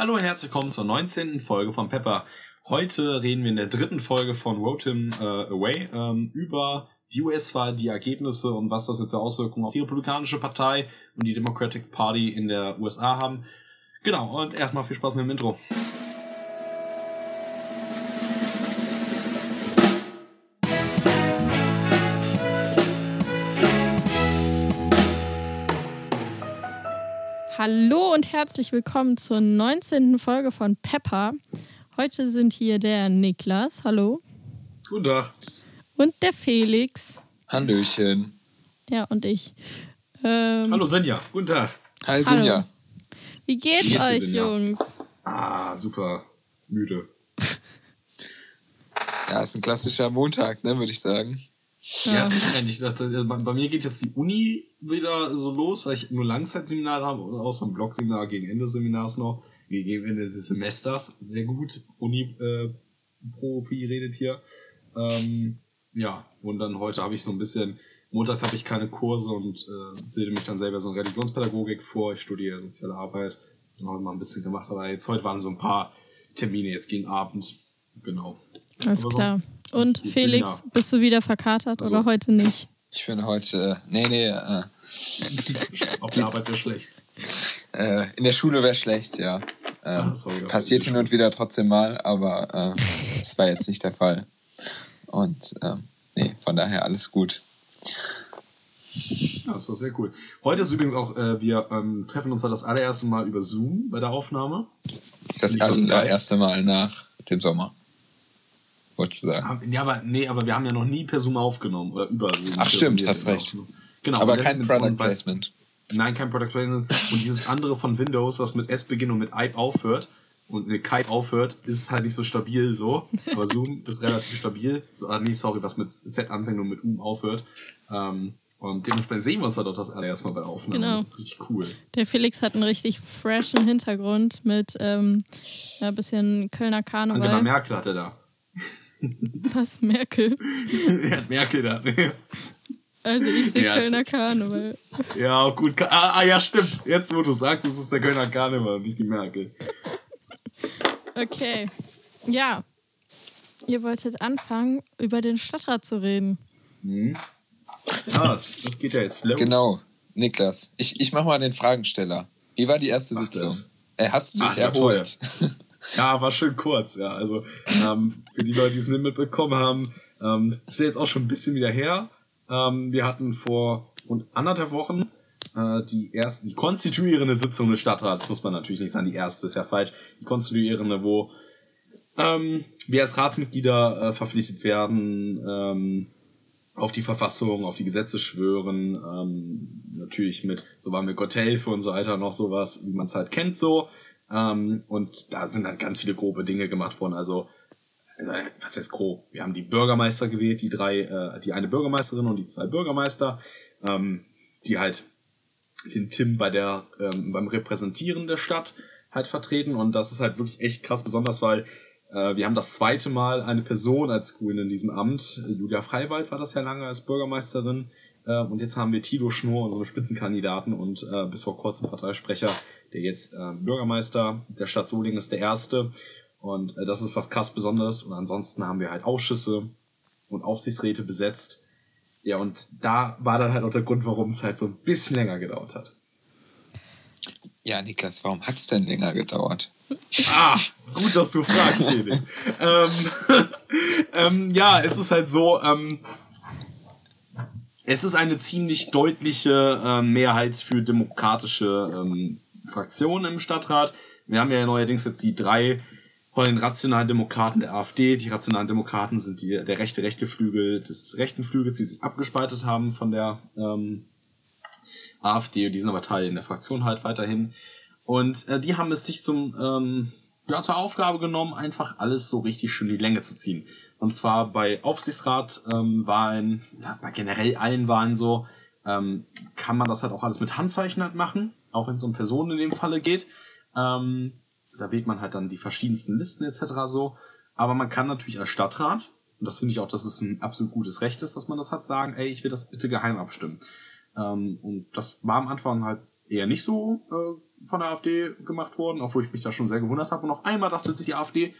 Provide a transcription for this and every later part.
Hallo und herzlich willkommen zur 19. Folge von Pepper. Heute reden wir in der dritten Folge von Road Him äh, Away ähm, über die US-Wahl, die Ergebnisse und was das jetzt für Auswirkungen auf die Republikanische Partei und die Democratic Party in der USA haben. Genau, und erstmal viel Spaß mit dem Intro. Hallo und herzlich willkommen zur 19. Folge von Pepper. Heute sind hier der Niklas, hallo. Guten Tag. Und der Felix. Hallöchen. Ja, und ich. Ähm, Hallo Senja, guten Tag. Hi. Hallo. Wie geht's Wie euch? Jungs? Ah, super müde. Ja, ist ein klassischer Montag, ne, würde ich sagen. Ja, es ist endlich. Das, äh, bei, mir geht jetzt die Uni wieder so los, weil ich nur Langzeitseminare habe, außer ein Blogseminar gegen Ende des Seminars noch, gegen Ende des Semesters. Sehr gut. Uni-Profi redet hier. Ähm, ja, und dann heute habe ich so ein bisschen, montags habe ich keine Kurse und äh, bilde mich dann selber so in Religionspädagogik vor. Ich studiere soziale Arbeit. Dann habe ich mal ein bisschen gemacht, aber jetzt heute waren so ein paar Termine jetzt gegen Abend. Genau. Alles klar. sonst- Und Felix, Seminar. bist du wieder verkatert Also- oder heute nicht? Ich bin heute, äh, nee, nee, äh, Auf der Arbeit wäre schlecht. äh, in der Schule wäre schlecht, ja. Ähm, sorry, passiert hin und wieder trotzdem mal, aber äh, das war jetzt nicht der Fall. Und ähm, nee, von daher alles gut. Ja, das war sehr cool. Heute ist übrigens auch, äh, wir ähm, treffen uns halt das allererste Mal über Zoom bei der Aufnahme. Das allererste Mal nach dem Sommer. Wolltest du sagen. Ah, Ja, aber nee, aber wir haben ja noch nie per Zoom aufgenommen oder über Zoom. Ach, stimmt, hast recht. aufgenommen. Genau. aber kein Product Placement. Nein, kein Product Placement. Und dieses andere von Windows, was mit S beginnt und mit Ipe aufhört und mit Kite aufhört, ist halt nicht so stabil so. Aber Zoom ist relativ stabil. So, ah, nee, sorry, was mit Z anfängt und mit Um aufhört. Ähm, und dementsprechend sehen wir uns halt auch das allererste Mal bei der Aufnahme. Genau. Das ist richtig cool. Der Felix hat einen richtig freshen Hintergrund mit ähm, ein bisschen Kölner Angela Karneval. Merkel hat er da. Was, Merkel? er hat Merkel da. Also ich sehe Ja, Kölner Karneval. Ja, gut. Ah, ah, ja, stimmt. Jetzt, wo du sagst, es ist der Kölner Karneval, nicht die Merkel. Okay. Ja. Ihr wolltet anfangen, über den Stadtrat zu reden. Mhm. Ja, das, geht ja jetzt los. Genau, Niklas. Ich, ich mach mal den Fragensteller. Wie war die erste Mach Sitzung? Äh, hast du dich Ach, ja, erholt? Ja, war schön kurz, ja. Also, ähm, für die Leute, die es nicht mitbekommen haben, ähm, ist ja jetzt auch schon ein bisschen wieder her. Ähm, wir hatten vor rund anderthalb Wochen äh, die erste, die konstituierende Sitzung des Stadtrats, muss man natürlich nicht sagen, die erste ist ja falsch, die konstituierende, wo ähm, wir als Ratsmitglieder äh, verpflichtet werden, ähm, auf die Verfassung, auf die Gesetze schwören, ähm, natürlich mit, so waren wir Gotthilfe und so weiter, noch sowas, wie man es halt kennt so. Ähm, und da sind halt ganz viele grobe Dinge gemacht worden. Also, äh, was heißt grob? Wir haben die Bürgermeister gewählt, die drei, äh, die eine Bürgermeisterin und die zwei Bürgermeister, ähm, die halt den Tim bei der, ähm, beim Repräsentieren der Stadt halt vertreten. Und das ist halt wirklich echt krass besonders, weil äh, wir haben das zweite Mal eine Person als Grüne in diesem Amt. Julia Freiwald war das ja lange als Bürgermeisterin. Äh, und jetzt haben wir Tilo Schnur, unseren Spitzenkandidaten und äh, bis vor kurzem Parteisprecher, der jetzt äh, Bürgermeister der Stadt Solingen ist, der erste. Und äh, das ist was krass Besonderes. Und ansonsten haben wir halt Ausschüsse und Aufsichtsräte besetzt. Ja, und da war dann halt auch der Grund, warum es halt so ein bisschen länger gedauert hat. Ja, Niklas, warum hat's denn länger gedauert? Ah, gut, dass du fragst, Felix. ähm, ähm, ja, es ist halt so, ähm, es ist eine ziemlich deutliche ähm, Mehrheit für demokratische ähm, Fraktionen im Stadtrat. Wir haben ja neuerdings jetzt die drei von den rationalen Demokraten der AfD. Die rationalen Demokraten sind die, der rechte, rechte Flügel des rechten Flügels, die sich abgespaltet haben von der ähm, AfD. Die sind aber Teil in der Fraktion halt weiterhin. Und äh, die haben es sich zum, ähm, ja, zur Aufgabe genommen, einfach alles so richtig schön in die Länge zu ziehen. Und zwar bei Aufsichtsratwahlen, ja, bei generell allen Wahlen so, ähm, kann man das halt auch alles mit Handzeichen halt machen, auch wenn es um Personen in dem Falle geht. Ähm, da wählt man halt dann die verschiedensten Listen etc. so. Aber man kann natürlich als Stadtrat, und das finde ich auch, dass es ein absolut gutes Recht ist, dass man das hat, sagen, ey, ich will das bitte geheim abstimmen. Ähm, und das war am Anfang halt eher nicht so äh, von der AfD gemacht worden, obwohl ich mich da schon sehr gewundert habe. Und auf einmal dachte sich die AfD,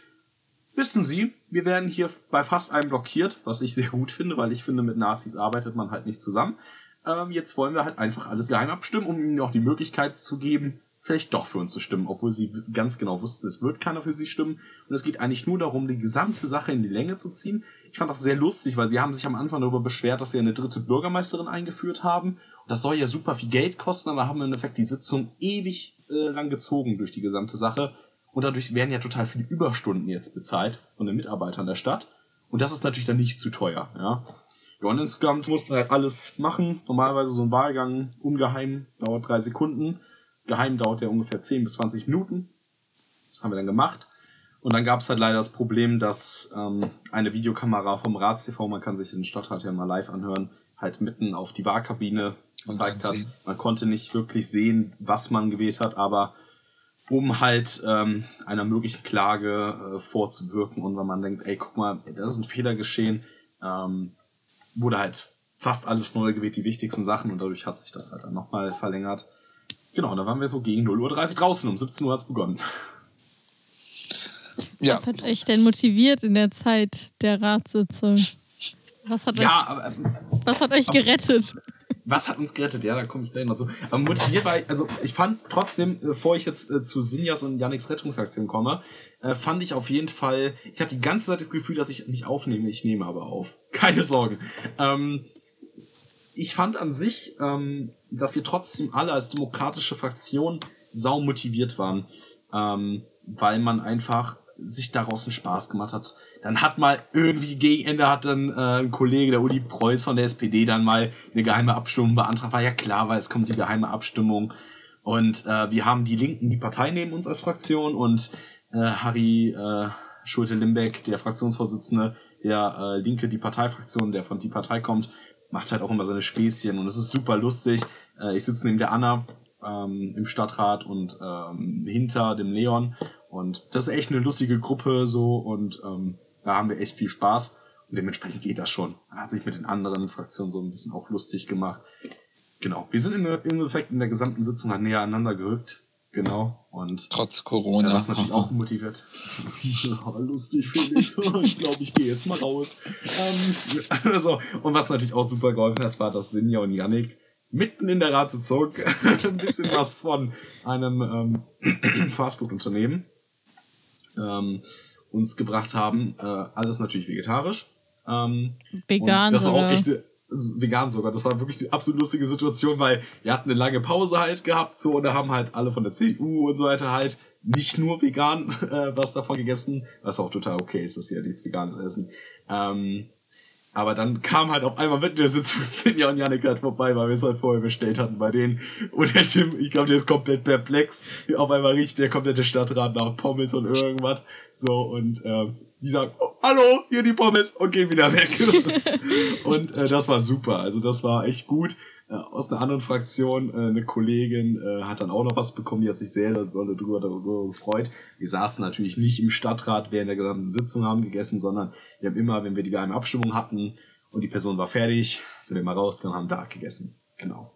wissen Sie, wir werden hier bei fast einem blockiert, was ich sehr gut finde, weil ich finde, mit Nazis arbeitet man halt nicht zusammen. Ähm, jetzt wollen wir halt einfach alles geheim abstimmen, um ihnen auch die Möglichkeit zu geben, vielleicht doch für uns zu stimmen, obwohl sie ganz genau wussten, es wird keiner für sie stimmen. Und es geht eigentlich nur darum, die gesamte Sache in die Länge zu ziehen. Ich fand das sehr lustig, weil sie haben sich am Anfang darüber beschwert, dass wir eine dritte Bürgermeisterin eingeführt haben. Das soll ja super viel Geld kosten, aber haben im Endeffekt die Sitzung ewig äh, lang gezogen durch die gesamte Sache. Und dadurch werden ja total viele Überstunden jetzt bezahlt von den Mitarbeitern der Stadt. Und das ist natürlich dann nicht zu teuer, ja. Ja, und insgesamt mussten wir halt alles machen. Normalerweise so ein Wahlgang ungeheim dauert drei Sekunden. Geheim dauert der ungefähr 10 bis 20 Minuten. Das haben wir dann gemacht. Und dann gab es halt leider das Problem, dass ähm, eine Videokamera vom RatsTV, man kann sich den Stadtrat ja mal live anhören, halt mitten auf die Wahlkabine gezeigt hat. Man konnte nicht wirklich sehen, was man gewählt hat, aber um halt ähm, einer möglichen Klage äh, vorzuwirken und wenn man denkt, ey, guck mal, das ist ein Fehler geschehen, ähm, wurde halt fast alles neu gewählt, die wichtigsten Sachen und dadurch hat sich das halt dann nochmal verlängert. Genau, da waren wir so gegen 0.30 Uhr draußen, um 17 Uhr hat es begonnen. Ja. Was hat euch denn motiviert in der Zeit der Ratssitzung? Was hat, ja, euch, aber, ähm, was hat euch gerettet? Was hat uns gerettet? Ja, da komme ich gleich noch zu. Aber motiviert war, also ich fand trotzdem, bevor ich jetzt äh, zu Sinjas und Yannicks Rettungsaktion komme, äh, fand ich auf jeden Fall, ich hatte die ganze Zeit das Gefühl, dass ich nicht aufnehme, ich nehme aber auf. Keine Sorgen. Ähm, ich fand an sich, ähm, dass wir trotzdem alle als demokratische Fraktion sau motiviert waren, ähm, weil man einfach sich daraus einen Spaß gemacht hat. Dann hat mal irgendwie gegen Ende hat dann äh, ein Kollege, der Uli Preuß von der SPD, dann mal eine geheime Abstimmung beantragt. War ja klar, weil es kommt die geheime Abstimmung. Und äh, wir haben die Linken, die Partei neben uns als Fraktion und äh, Harry äh, Schulte-Limbeck, der Fraktionsvorsitzende, der äh, Linke, die Parteifraktion, der von die Partei kommt, macht halt auch immer seine Späßchen und es ist super lustig. Äh, ich sitze neben der Anna ähm, im Stadtrat und ähm, hinter dem Leon und das ist echt eine lustige Gruppe so und ähm, da haben wir echt viel Spaß und dementsprechend geht das schon. Hat sich mit den anderen Fraktionen so ein bisschen auch lustig gemacht. Genau. Wir sind im Endeffekt in der gesamten Sitzung halt näher aneinander gerückt. Genau. Und trotz Corona. Ja, was natürlich auch motiviert. Lustig Felix. ich glaube, ich gehe jetzt mal raus. Ähm, also, und was natürlich auch super geholfen hat, war, dass Sinja und Yannick mitten in der Ratssitzung ein bisschen was von einem ähm, Fastfood-Unternehmen ähm, uns gebracht haben. Äh, alles natürlich vegetarisch. Ähm, Vegan. das war auch echt also vegan sogar. Das war wirklich die absolut lustige Situation, weil wir hatten eine lange Pause halt gehabt, so, und da haben halt alle von der CDU und so weiter halt nicht nur vegan äh, was davon gegessen, was auch total okay ist, dass sie ja nichts Veganes essen. Ähm, aber dann kam halt auf einmal mit der Sitzung Sinja und Janik halt vorbei, weil wir es halt vorher bestellt hatten bei denen. Und der Tim, ich glaube, der ist komplett perplex. Auf einmal riecht der komplette Stadtrat nach Pommes und irgendwas. So, und ähm, die sagen, oh, hallo, hier die Pommes und gehen wieder weg. und äh, das war super. Also das war echt gut. Aus einer anderen Fraktion, äh, eine Kollegin äh, hat dann auch noch was bekommen, die hat sich sehr darüber, darüber gefreut. Wir saßen natürlich nicht im Stadtrat während der gesamten Sitzung haben gegessen, sondern wir haben immer, wenn wir die geheime Abstimmung hatten und die Person war fertig, sind wir mal rausgegangen haben da gegessen. Genau.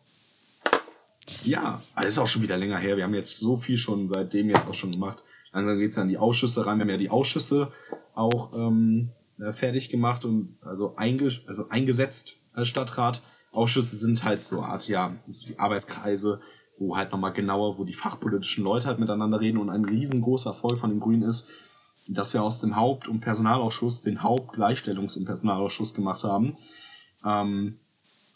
Ja, das ist auch schon wieder länger her. Wir haben jetzt so viel schon seitdem jetzt auch schon gemacht. Langsam geht's an die Ausschüsse rein. Wir haben ja die Ausschüsse auch ähm, äh, fertig gemacht und also, einge also eingesetzt als Stadtrat. Ausschüsse sind halt so Art, ja, so die Arbeitskreise, wo halt nochmal genauer, wo die fachpolitischen Leute halt miteinander reden und ein riesengroßer Erfolg von den Grünen ist, dass wir aus dem Haupt- und Personalausschuss den Hauptgleichstellungs- und Personalausschuss gemacht haben, ähm,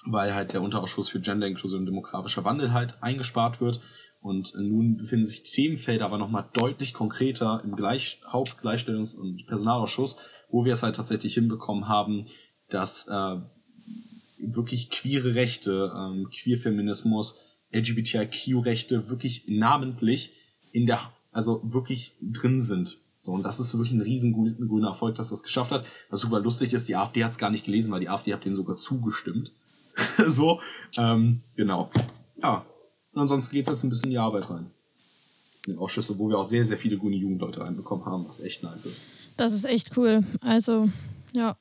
weil halt der Unterausschuss für Gender, Inklusion und demografischer Wandel halt eingespart wird. Und nun befinden sich die Themenfelder aber nochmal deutlich konkreter im Gleich Hauptgleichstellungs- und Personalausschuss, wo wir es halt tatsächlich hinbekommen haben, dass äh, wirklich queere Rechte, ähm, Queerfeminismus, LGBTIQ-Rechte wirklich namentlich in der, also wirklich drin sind. So, und das ist wirklich ein riesen grüner Erfolg, dass das geschafft hat. Was super lustig ist, die AfD hat es gar nicht gelesen, weil die AfD hat denen sogar zugestimmt. so, ähm, genau. Ja, und ansonsten geht es jetzt ein bisschen in die Arbeit rein. In den Ausschüsse, wo wir auch sehr, sehr viele grüne Jugendleute reinbekommen haben, was echt nice ist. Das ist echt cool. Also, ja,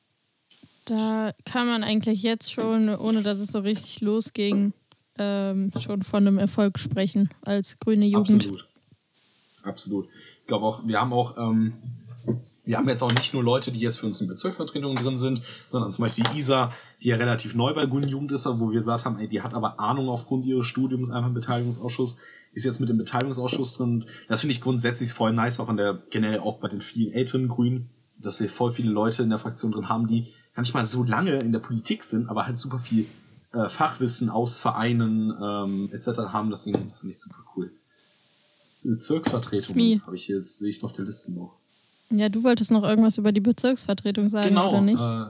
da kann man eigentlich jetzt schon, ohne dass es so richtig losging, ähm, schon von einem Erfolg sprechen als grüne Jugend. Absolut. Absolut. Ich glaube auch, wir haben auch, ähm, wir haben jetzt auch nicht nur Leute, die jetzt für uns in Bezirksvertretungen drin sind, sondern zum Beispiel Isa, die ja relativ neu bei Grünen Jugend ist, wo wir gesagt haben, ey, die hat aber Ahnung aufgrund ihres Studiums einfach im Beteiligungsausschuss, ist jetzt mit dem Beteiligungsausschuss drin. Das finde ich grundsätzlich voll nice, auch von der generell auch bei den vielen älteren Grünen, dass wir voll viele Leute in der Fraktion drin haben, die gar nicht mal so lange in der Politik sind, aber halt super viel äh, Fachwissen aus Vereinen ähm, etc. haben. Deswegen finde ich super cool. Bezirksvertretung habe ich hier, jetzt sehe ich auf der Liste noch. Ja, du wolltest noch irgendwas über die Bezirksvertretung sagen, genau, oder nicht? Äh,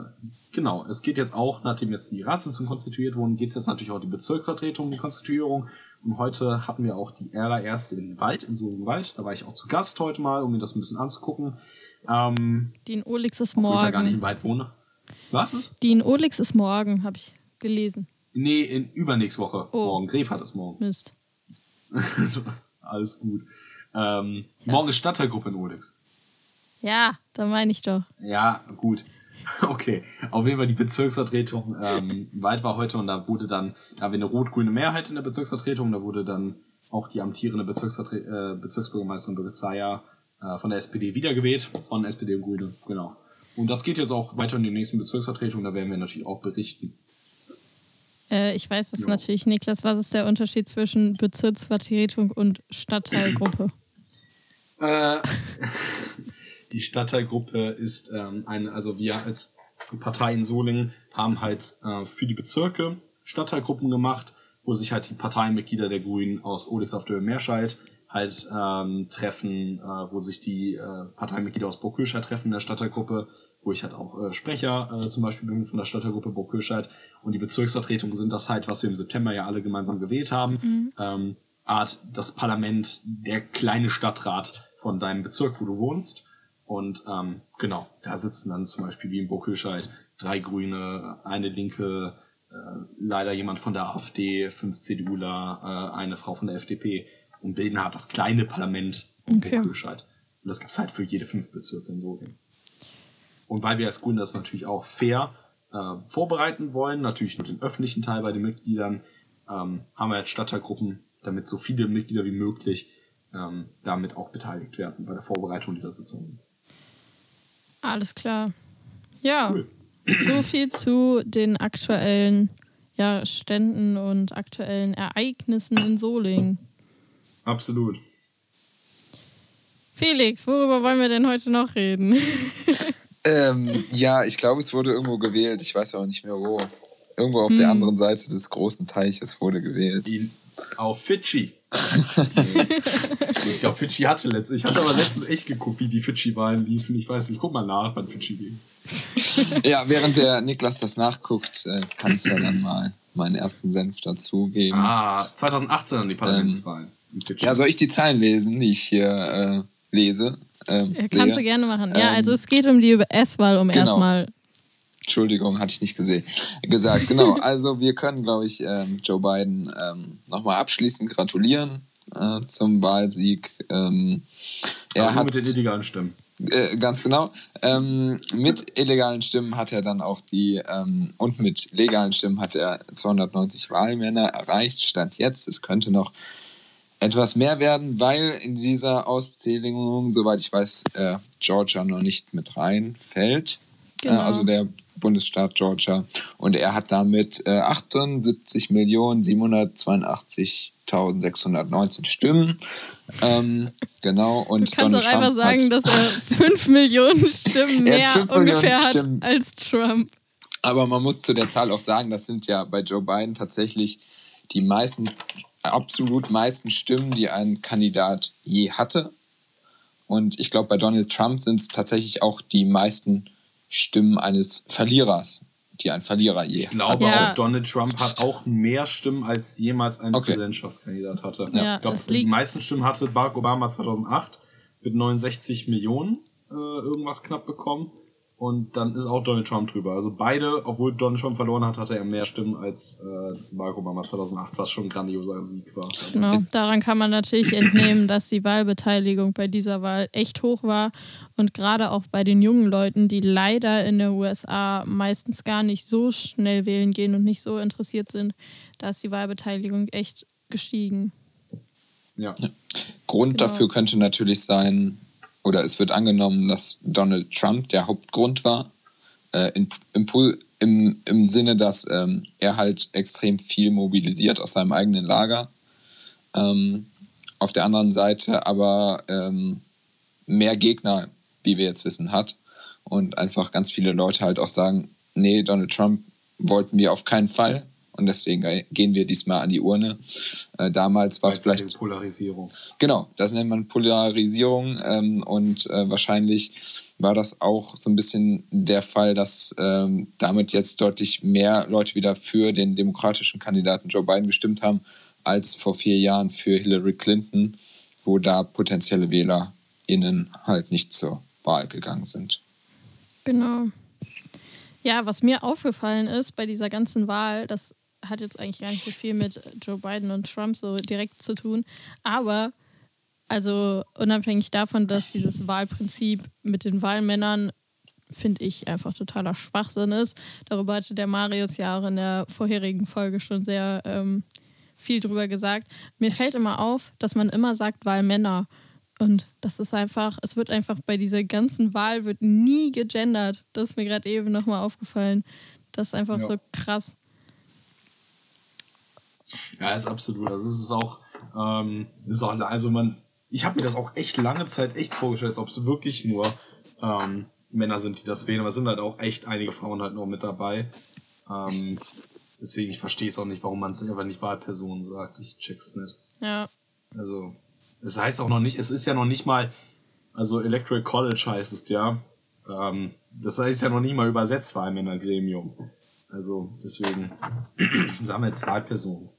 genau, es geht jetzt auch, nachdem jetzt die Ratssitzungen konstituiert wurden, geht es jetzt natürlich auch die Bezirksvertretung, die Konstituierung. Und heute hatten wir auch die allererste in Wald, in so einem Wald. Da war ich auch zu Gast heute mal, um mir das ein bisschen anzugucken. Ähm, die in Olix ist morgen. Ich ja gar nicht im Wald wohne. Was? Die in Olix ist morgen, habe ich gelesen. Nee, in übernächste Woche. Oh. Morgen. Gref hat es morgen. Mist. Alles gut. Ähm, ja. Morgen ist Stadtteilgruppe in Olix. Ja, da meine ich doch. Ja, gut. Okay, auf jeden Fall die Bezirksvertretung ähm, Wald war heute und da wurde dann, da haben wir eine rot-grüne Mehrheit in der Bezirksvertretung, da wurde dann auch die amtierende Bezirksvertre äh, Bezirksbürgermeisterin Birgit Zeyer äh, von der SPD wiedergewählt, von SPD und Grüne, genau. Und das geht jetzt auch weiter in die nächsten Bezirksvertretungen, da werden wir natürlich auch berichten. Äh, ich weiß das ja. natürlich, Niklas. Was ist der Unterschied zwischen Bezirksvertretung und Stadtteilgruppe? äh, die Stadtteilgruppe ist ähm, eine, also wir als Partei in Solingen haben halt äh, für die Bezirke Stadtteilgruppen gemacht, wo sich halt die Parteienmitglieder der Grünen aus Olix auf der Meerscheid halt ähm, treffen, äh, wo sich die äh, Parteimitglieder aus Burghöscheid treffen in der Stadtteilgruppe, wo ich halt auch äh, Sprecher äh, zum Beispiel bin von der Stadtteilgruppe Burghöscheid und die Bezirksvertretungen sind das halt, was wir im September ja alle gemeinsam gewählt haben. Mhm. Ähm, Art das Parlament, der kleine Stadtrat von deinem Bezirk, wo du wohnst. Und ähm, genau, da sitzen dann zum Beispiel wie in Burghöscheid drei Grüne, eine Linke, äh, leider jemand von der AfD, fünf CDUler, äh, eine Frau von der FDP und bilden halt das kleine Parlament okay. Burghöscheid. Und das gibt's halt für jede fünf Bezirke in Solingen. Und weil wir als Grüne das natürlich auch fair äh, vorbereiten wollen, natürlich nur den öffentlichen Teil bei den Mitgliedern, ähm, haben wir jetzt Stadtteilgruppen, damit so viele Mitglieder wie möglich ähm, damit auch beteiligt werden bei der Vorbereitung dieser Sitzungen. Alles klar. Ja, cool. so viel zu den aktuellen ja, Ständen und aktuellen Ereignissen in Solingen. Absolut. Felix, worüber wollen wir denn heute noch reden? ähm, ja, ich glaube, es wurde irgendwo gewählt. Ich weiß auch nicht mehr wo. Irgendwo auf hm. der anderen Seite des großen Teiches wurde gewählt. In, auf Fidschi. ich glaube, Fidschi hatte letztens. Ich hatte aber letztens echt geguckt, wie die Fidschi-Wahlen liefen. Ich weiß nicht, guck mal nach, wann Fidschi ging. ja, während der Niklas das nachguckt, äh, kann ich ja dann mal meinen ersten Senf dazugeben. Ah, 2018 dann die Parlamentswahlen. Ähm, ja, soll ich die Zahlen lesen, die ich hier äh, lese? Ähm, ja, kannst du gerne machen. Ja, also es geht um die US-Wahl, um genau. erstmal Entschuldigung, hatte ich nicht gesehen. Gesagt, genau. Also wir können, glaube ich, ähm, Joe Biden ähm, nochmal abschließend gratulieren äh, zum Wahlsieg. Ähm, er Aber hat mit den illegalen Stimmen. Äh, ganz genau. Ähm, mit illegalen Stimmen hat er dann auch die, ähm, und mit legalen Stimmen hat er 290 Wahlmänner erreicht, Stand jetzt. Es könnte noch etwas mehr werden, weil in dieser Auszählung, soweit ich weiß, äh, Georgia noch nicht mit reinfällt. Äh, genau. Äh, also der Bundesstaat Georgia. Und er hat damit äh, 78.782.619 Stimmen. Ähm, genau. Und du kannst Donald auch einfach sagen, dass er 5 Millionen Stimmen mehr ungefähr hat als Trump. Aber man muss zu der Zahl auch sagen, das sind ja bei Joe Biden tatsächlich die meisten, absolut meisten Stimmen, die ein Kandidat je hatte. Und ich glaube, bei Donald Trump sind es tatsächlich auch die meisten Stimmen eines Verlierers, die ein Verlierer je Ich glaube ja. auch, Donald Trump hat auch mehr Stimmen als jemals ein okay. Präsidentschaftskandidat hatte. Ja, ich glaube, die meisten Stimmen hatte Barack Obama 2008 mit 69 Millionen äh, irgendwas knapp bekommen. Und dann ist auch Donald Trump drüber. Also beide, obwohl Donald Trump verloren hat, hatte er mehr Stimmen als äh, Barack Obama 2008, was schon ein grandioser Sieg war. Genau, daran kann man natürlich entnehmen, dass die Wahlbeteiligung bei dieser Wahl echt hoch war und gerade auch bei den jungen Leuten, die leider in den USA meistens gar nicht so schnell wählen gehen und nicht so interessiert sind, da ist die Wahlbeteiligung echt gestiegen. Ja. Grund genau. dafür könnte natürlich sein, oder es wird angenommen, dass Donald Trump der Hauptgrund war, äh, im, im, im Sinne, dass ähm, er halt extrem viel mobilisiert aus seinem eigenen Lager. Ähm, auf der anderen Seite aber ähm, mehr Gegner, wie wir jetzt wissen, hat. Und einfach ganz viele Leute halt auch sagen, nee, Donald Trump wollten wir auf keinen Fall und deswegen gehen wir diesmal an die Urne. Äh, damals war es vielleicht. Polarisierung. Genau, das nennt man Polarisierung ähm, und äh, wahrscheinlich war das auch so ein bisschen der Fall, dass ähm, damit jetzt deutlich mehr Leute wieder für den demokratischen Kandidaten Joe Biden gestimmt haben, als vor vier Jahren für Hillary Clinton, wo da potenzielle WählerInnen halt nicht zur Wahl gegangen sind. Genau. Ja, was mir aufgefallen ist bei dieser ganzen Wahl, dass hat jetzt eigentlich gar nicht so viel mit Joe Biden und Trump so direkt zu tun. Aber, also unabhängig davon, dass dieses Wahlprinzip mit den Wahlmännern, finde ich, einfach totaler Schwachsinn ist. Darüber hatte der Marius ja auch in der vorherigen Folge schon sehr ähm, viel drüber gesagt. Mir fällt immer auf, dass man immer sagt Wahlmänner. Und das ist einfach, es wird einfach bei dieser ganzen Wahl wird nie gegendert. Das ist mir gerade eben nochmal aufgefallen. Das ist einfach ja. so krass. Ja, ist absolut. Also es ist auch, ähm, ist auch also man, ich habe mir das auch echt lange Zeit echt vorgestellt, als ob es wirklich nur ähm, Männer sind, die das wählen, aber es sind halt auch echt einige Frauen halt noch mit dabei. Ähm, deswegen, ich verstehe es auch nicht, warum man es einfach nicht Wahlpersonen sagt. Ich check's nicht. Ja. Also, es heißt auch noch nicht, es ist ja noch nicht mal, also Electoral College heißt es ja. Ähm, das heißt ja noch nicht mal übersetzt Wahlmännergremium. Also deswegen sagen wir jetzt Wahlpersonen.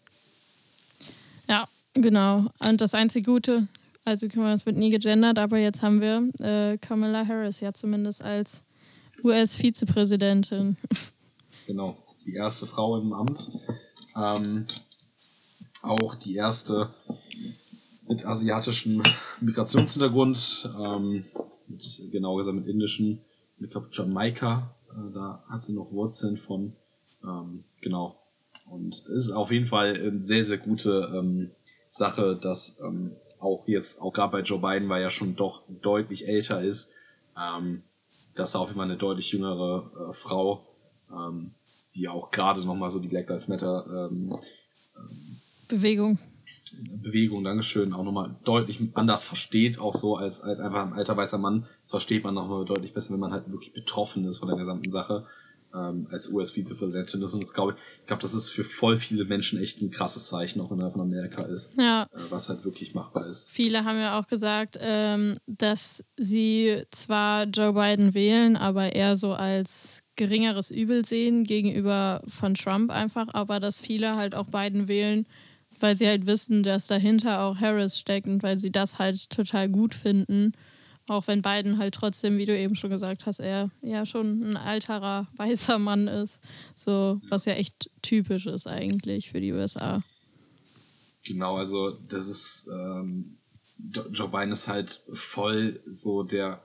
Genau. Und das einzige Gute, also es wird nie gegendert, aber jetzt haben wir äh, Kamala Harris ja zumindest als US-Vizepräsidentin. Genau, die erste Frau im Amt. Ähm, auch die erste mit asiatischem Migrationshintergrund, ähm, mit, genau gesagt mit indischen, mit glaube Jamaika, äh, da hat sie noch Wurzeln von, ähm, genau, und ist auf jeden Fall eine sehr, sehr gute ähm, Sache, dass ähm, auch jetzt, auch gerade bei Joe Biden, weil er schon doch deutlich älter ist, ähm, dass er auf jeden Fall eine deutlich jüngere äh, Frau, ähm, die auch gerade nochmal so die Black Lives Matter ähm, Bewegung. Bewegung, Dankeschön, auch nochmal deutlich anders versteht, auch so als, als einfach ein alter weißer Mann, das versteht man nochmal deutlich besser, wenn man halt wirklich betroffen ist von der gesamten Sache ähm, als US-Vizepräsidentin ist. Und das glaube ich, ich glaube, das ist für voll viele Menschen echt ein krasses Zeichen, auch er von Amerika ist, ja. äh, was halt wirklich machbar ist. Viele haben ja auch gesagt, ähm, dass sie zwar Joe Biden wählen, aber eher so als geringeres Übel sehen gegenüber von Trump einfach, aber dass viele halt auch Biden wählen, weil sie halt wissen, dass dahinter auch Harris steckt und weil sie das halt total gut finden. Auch wenn Biden halt trotzdem, wie du eben schon gesagt hast, er ja schon ein alterer weißer Mann ist. So, was ja echt typisch ist eigentlich für die USA. Genau, also das ist, ähm, Joe Biden ist halt voll so der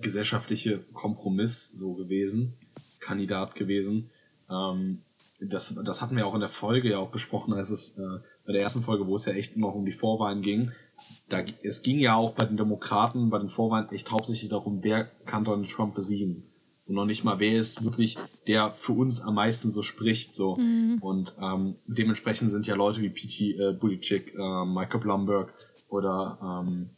gesellschaftliche Kompromiss so gewesen, Kandidat gewesen. Ähm, das, das hatten wir auch in der Folge ja auch besprochen, als es äh, bei der ersten Folge, wo es ja echt noch um die Vorwahlen ging, da, es ging ja auch bei den Demokraten, bei den Vorwahlen echt hauptsächlich darum, wer kann Donald Trump besiegen. Und noch nicht mal, wer ist wirklich der für uns am meisten so spricht. so mhm. Und ähm, dementsprechend sind ja Leute wie P.T. Äh, Buttigieg, äh, Michael Blumberg oder ähm,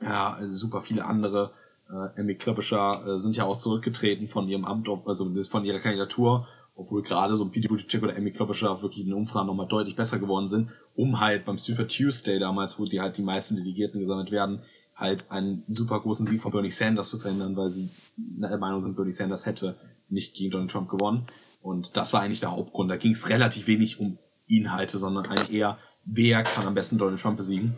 ja, super viele andere, äh, Amy Klobuchar, äh, sind ja auch zurückgetreten von ihrem Amt, also von ihrer Kandidatur obwohl gerade so Pete Buttigieg oder Amy Klobuchar wirklich in den Umfragen nochmal deutlich besser geworden sind, um halt beim Super Tuesday damals, wo die halt die meisten Delegierten gesammelt werden, halt einen super großen Sieg von Bernie Sanders zu verhindern, weil sie der Meinung sind, Bernie Sanders hätte nicht gegen Donald Trump gewonnen. Und das war eigentlich der Hauptgrund. Da ging es relativ wenig um Inhalte, sondern eigentlich eher, wer kann am besten Donald Trump besiegen.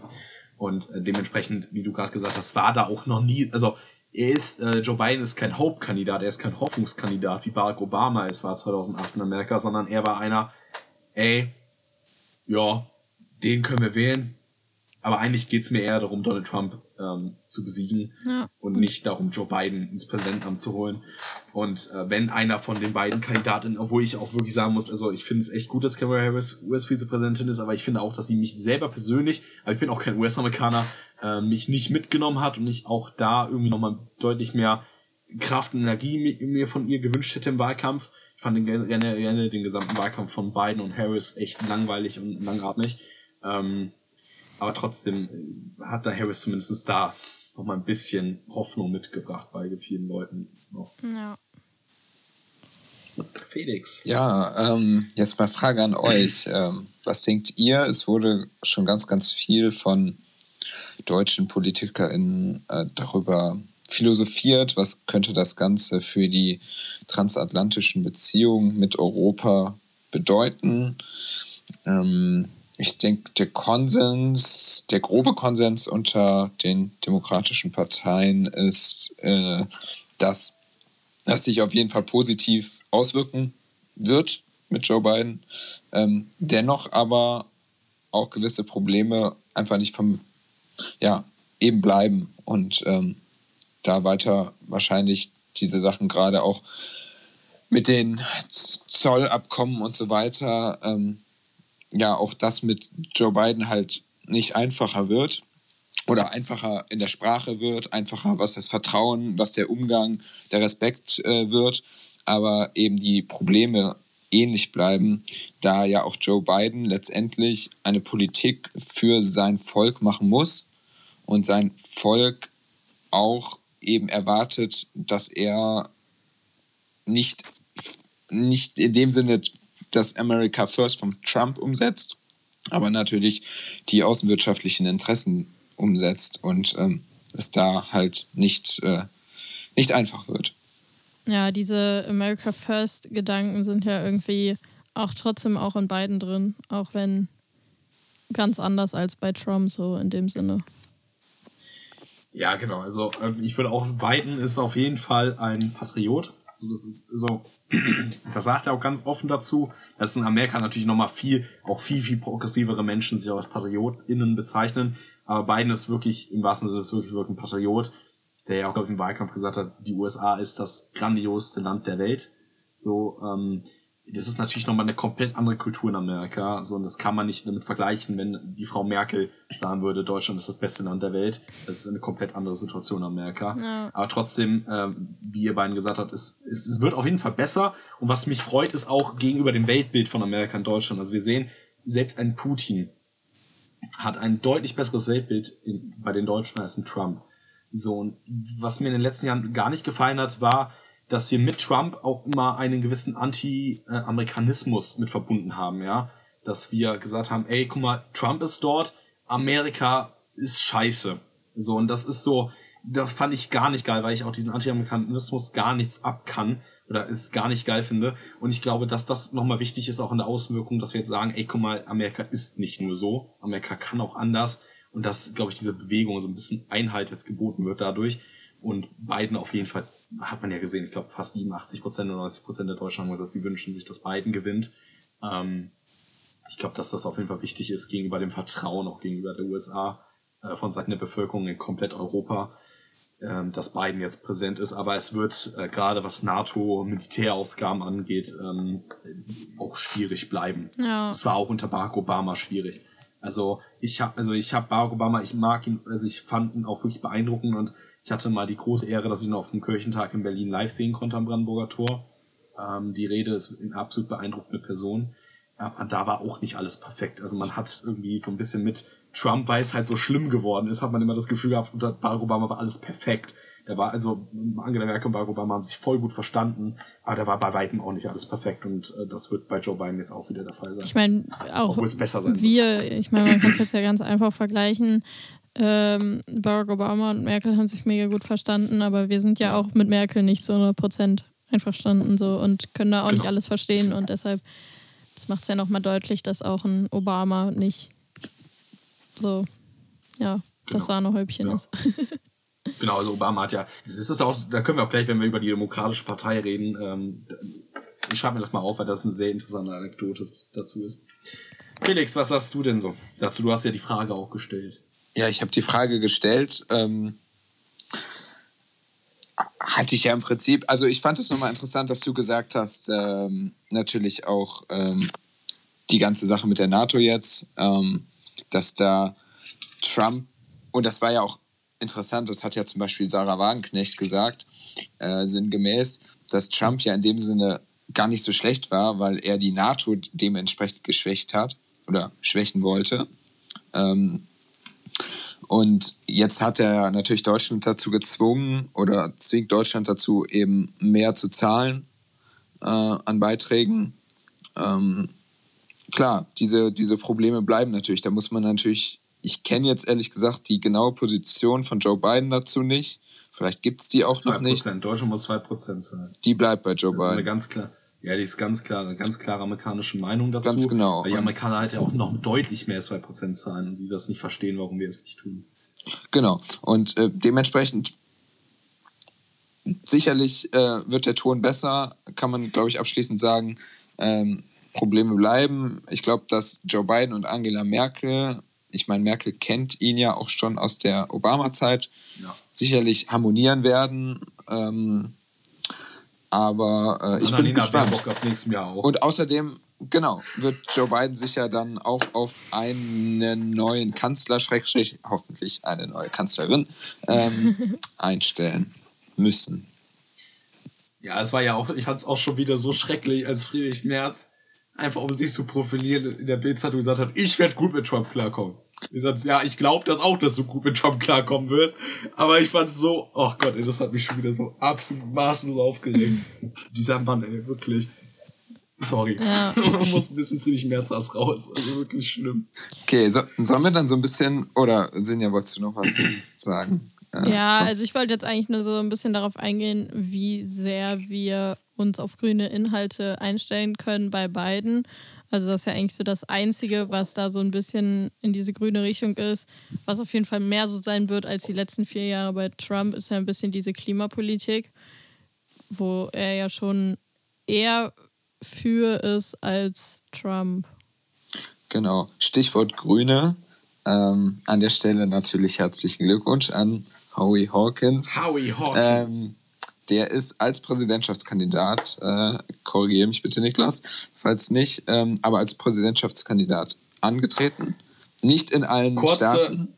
Und äh, dementsprechend, wie du gerade gesagt hast, war da auch noch nie, also er ist, äh, Joe Biden ist kein Hauptkandidat, er ist kein Hoffnungskandidat, wie Barack Obama es war 2008 in Amerika, sondern er war einer, ey, ja, den können wir wählen, aber eigentlich geht's mir eher darum, Donald Trump ähm, zu besiegen Ja. und nicht darum, Joe Biden ins Präsidentenamt zu holen. Und äh, wenn einer von den beiden Kandidatinnen, obwohl ich auch wirklich sagen muss, also ich finde es echt gut, dass Kamala Harris US-Vizepräsidentin ist, aber ich finde auch, dass sie mich selber persönlich, aber ich bin auch kein US-Amerikaner, äh, mich nicht mitgenommen hat und ich auch da irgendwie nochmal deutlich mehr Kraft und Energie mi- mir von ihr gewünscht hätte im Wahlkampf. Ich fand den, gen- generell den gesamten Wahlkampf von Biden und Harris echt langweilig und langatmig. Ähm, aber trotzdem äh, hat da Harris zumindest da noch mal ein bisschen Hoffnung mitgebracht bei vielen Leuten noch. Ja. Felix. Ja, ähm, jetzt mal Frage an euch. Ähm, was denkt ihr? Es wurde schon ganz, ganz viel von deutschen PolitikerInnen äh, darüber philosophiert. Was könnte das Ganze für die transatlantischen Beziehungen mit Europa bedeuten? Ähm, ich denke, der Konsens, der grobe Konsens unter den demokratischen Parteien ist, äh, dass das sich auf jeden Fall positiv auswirken wird mit Joe Biden. Ähm, dennoch aber auch gewisse Probleme einfach nicht vom, ja, eben bleiben und ähm, da weiter wahrscheinlich diese Sachen gerade auch mit den Zollabkommen und so weiter, ähm, ja, auch das mit Joe Biden halt nicht einfacher wird oder einfacher in der Sprache wird, einfacher was das Vertrauen, was der Umgang, der Respekt äh, wird, aber eben die Probleme ähnlich bleiben, da ja auch Joe Biden letztendlich eine Politik für sein Volk machen muss und sein Volk auch eben erwartet, dass er nicht, nicht in dem Sinne das America First von Trump umsetzt, aber natürlich die außenwirtschaftlichen Interessen umsetzt und ähm, es da halt nicht, äh, nicht einfach wird. Ja, diese America First Gedanken sind ja irgendwie auch trotzdem auch in beiden drin, auch wenn ganz anders als bei Trump so in dem Sinne. Ja, genau. Also ähm, ich würde auch, Biden ist auf jeden Fall ein Patriot. So, das ist so, das sagt er auch ganz offen dazu, dass in Amerika natürlich nochmal viel, auch viel, viel progressivere Menschen sich als PatriotInnen bezeichnen. Aber Biden ist wirklich, im wahrsten Sinne, ist wirklich, wirklich ein Patriot, der ja auch, glaube ich, im Wahlkampf gesagt hat, die USA ist das grandioseste Land der Welt. So, ähm, das ist natürlich nochmal eine komplett andere Kultur in Amerika. So, und das kann man nicht damit vergleichen, wenn die Frau Merkel sagen würde, Deutschland ist das beste Land der Welt. Das ist eine komplett andere Situation in Amerika. Ja. Aber trotzdem, ähm, wie ihr beiden gesagt habt, es, es, es wird auf jeden Fall besser. Und was mich freut, ist auch gegenüber dem Weltbild von Amerika und Deutschland. Also wir sehen, selbst ein Putin hat ein deutlich besseres Weltbild in, bei den Deutschen als ein Trump. So, und was mir in den letzten Jahren gar nicht gefallen hat, war, dass wir mit Trump auch immer einen gewissen Anti-Amerikanismus mit verbunden haben, ja. Dass wir gesagt haben, ey, guck mal, Trump ist dort, Amerika ist scheiße. So, und das ist so, das fand ich gar nicht geil, weil ich auch diesen Anti-Amerikanismus gar nichts ab kann oder es gar nicht geil finde. Und ich glaube, dass das nochmal wichtig ist, auch in der Auswirkung, dass wir jetzt sagen, ey, guck mal, Amerika ist nicht nur so, Amerika kann auch anders. Und dass, glaube ich, diese Bewegung so ein bisschen Einheit jetzt geboten wird dadurch. Und Biden auf jeden Fall, hat man ja gesehen, ich glaube fast 87 Prozent oder 90 Prozent der Deutschen haben gesagt, sie wünschen sich, dass Biden gewinnt. Ähm, ich glaube, dass das auf jeden Fall wichtig ist gegenüber dem Vertrauen, auch gegenüber der USA, äh, von Seiten der Bevölkerung in komplett Europa, ähm, dass Biden jetzt präsent ist. Aber es wird äh, gerade was NATO-Militärausgaben angeht, ähm, auch schwierig bleiben. Ja. Es war auch unter Barack Obama schwierig. Also ich habe, also ich habe Barack Obama, ich mag ihn, also ich fand ihn auch wirklich beeindruckend und ich hatte mal die große Ehre, dass ich ihn auf dem Kirchentag in Berlin live sehen konnte am Brandenburger Tor. Ähm, die Rede ist eine absolut beeindruckende Person. Aber da war auch nicht alles perfekt. Also man hat irgendwie so ein bisschen mit Trump, weil es halt so schlimm geworden ist, hat man immer das Gefühl gehabt, unter Barack Obama war alles perfekt. Der war also, Angela Merkel und Barack Obama haben sich voll gut verstanden, aber da war bei weitem auch nicht alles perfekt und äh, das wird bei Joe Biden jetzt auch wieder der Fall sein. Ich meine, auch Obwohl es besser sein wird. wir, ich meine, man kann es jetzt ja ganz einfach vergleichen. Ähm, Barack Obama und Merkel haben sich mega gut verstanden, aber wir sind ja auch mit Merkel nicht zu 100 Prozent einverstanden so und können da auch nicht Genau. alles verstehen und deshalb, das macht es ja nochmal deutlich, dass auch ein Obama nicht so, ja, das Genau. Sahnehäubchen Ja. ist. Genau, also Obama hat ja, das ist das auch, da können wir auch gleich, wenn wir über die Demokratische Partei reden, ähm, ich schreibe mir das mal auf, weil das eine sehr interessante Anekdote dazu ist. Felix, was sagst du denn so dazu? Du hast ja die Frage auch gestellt. Ja, ich habe die Frage gestellt. Ähm, hatte ich ja im Prinzip, also ich fand es nochmal interessant, dass du gesagt hast, ähm, natürlich auch ähm, die ganze Sache mit der NATO jetzt, ähm, dass da Trump, und das war ja auch interessant, das hat ja zum Beispiel Sarah Wagenknecht gesagt, äh, sinngemäß, dass Trump ja in dem Sinne gar nicht so schlecht war, weil er die NATO dementsprechend geschwächt hat oder schwächen wollte. Ähm, und jetzt hat er natürlich Deutschland dazu gezwungen oder zwingt Deutschland dazu, eben mehr zu zahlen äh, an Beiträgen. Ähm, klar, diese, diese Probleme bleiben natürlich. Da muss man natürlich, ich kenne jetzt ehrlich gesagt die genaue Position von Joe Biden dazu nicht. Vielleicht gibt es die auch 2%. noch nicht. Deutschland muss 2% sein. Die bleibt bei Joe das Biden. Ist eine ganz klar. Ja, die ist ganz klar, ganz klare amerikanische Meinung dazu. Ganz genau. Weil die Amerikaner halt ja auch noch deutlich mehr als 2% zahlen und die das nicht verstehen, warum wir es nicht tun. Genau. Und äh, dementsprechend sicherlich äh, wird der Ton besser, kann man, glaube ich, abschließend sagen. Ähm, Probleme bleiben. Ich glaube, dass Joe Biden und Angela Merkel, ich meine, Merkel kennt ihn ja auch schon aus der Obama-Zeit, ja. sicherlich harmonieren werden. Ähm, aber äh, ich bin gespannt. Und außerdem, genau, wird Joe Biden sich ja dann auch auf einen neuen Kanzler, Schrägstrich, hoffentlich eine neue Kanzlerin, ähm, einstellen müssen. Ja, es war ja auch, ich fand es auch schon wieder so schrecklich, als Friedrich Merz einfach um sich zu profilieren in der Bildzeitung gesagt hat, ich werde gut mit Trump klarkommen. Ich ja, ich glaube das auch, dass du gut mit Trump klarkommen wirst. Aber ich fand es so, ach oh Gott, ey, das hat mich schon wieder so absolut maßlos aufgeregt. Dieser Mann, ey, wirklich. Sorry. Ja. Man muss ein bisschen Friedrich Merz raus. Also wirklich schlimm. Okay, so, sollen wir dann so ein bisschen, oder Sinja, wolltest du noch was sagen? Äh, ja, sonst? also ich wollte jetzt eigentlich nur so ein bisschen darauf eingehen, wie sehr wir uns auf grüne Inhalte einstellen können bei beiden. Also das ist ja eigentlich so das Einzige, was da so ein bisschen in diese grüne Richtung ist. Was auf jeden Fall mehr so sein wird als die letzten vier Jahre bei Trump, ist ja ein bisschen diese Klimapolitik, wo er ja schon eher für ist als Trump. Genau. Stichwort Grüne. Ähm, an der Stelle natürlich herzlichen Glückwunsch an Howie Hawkins. Howie Hawkins. Ähm, der ist als Präsidentschaftskandidat, äh, korrigiere mich bitte Niklas, falls nicht, ähm, aber als Präsidentschaftskandidat angetreten. Nicht in allen Kurze, Staaten.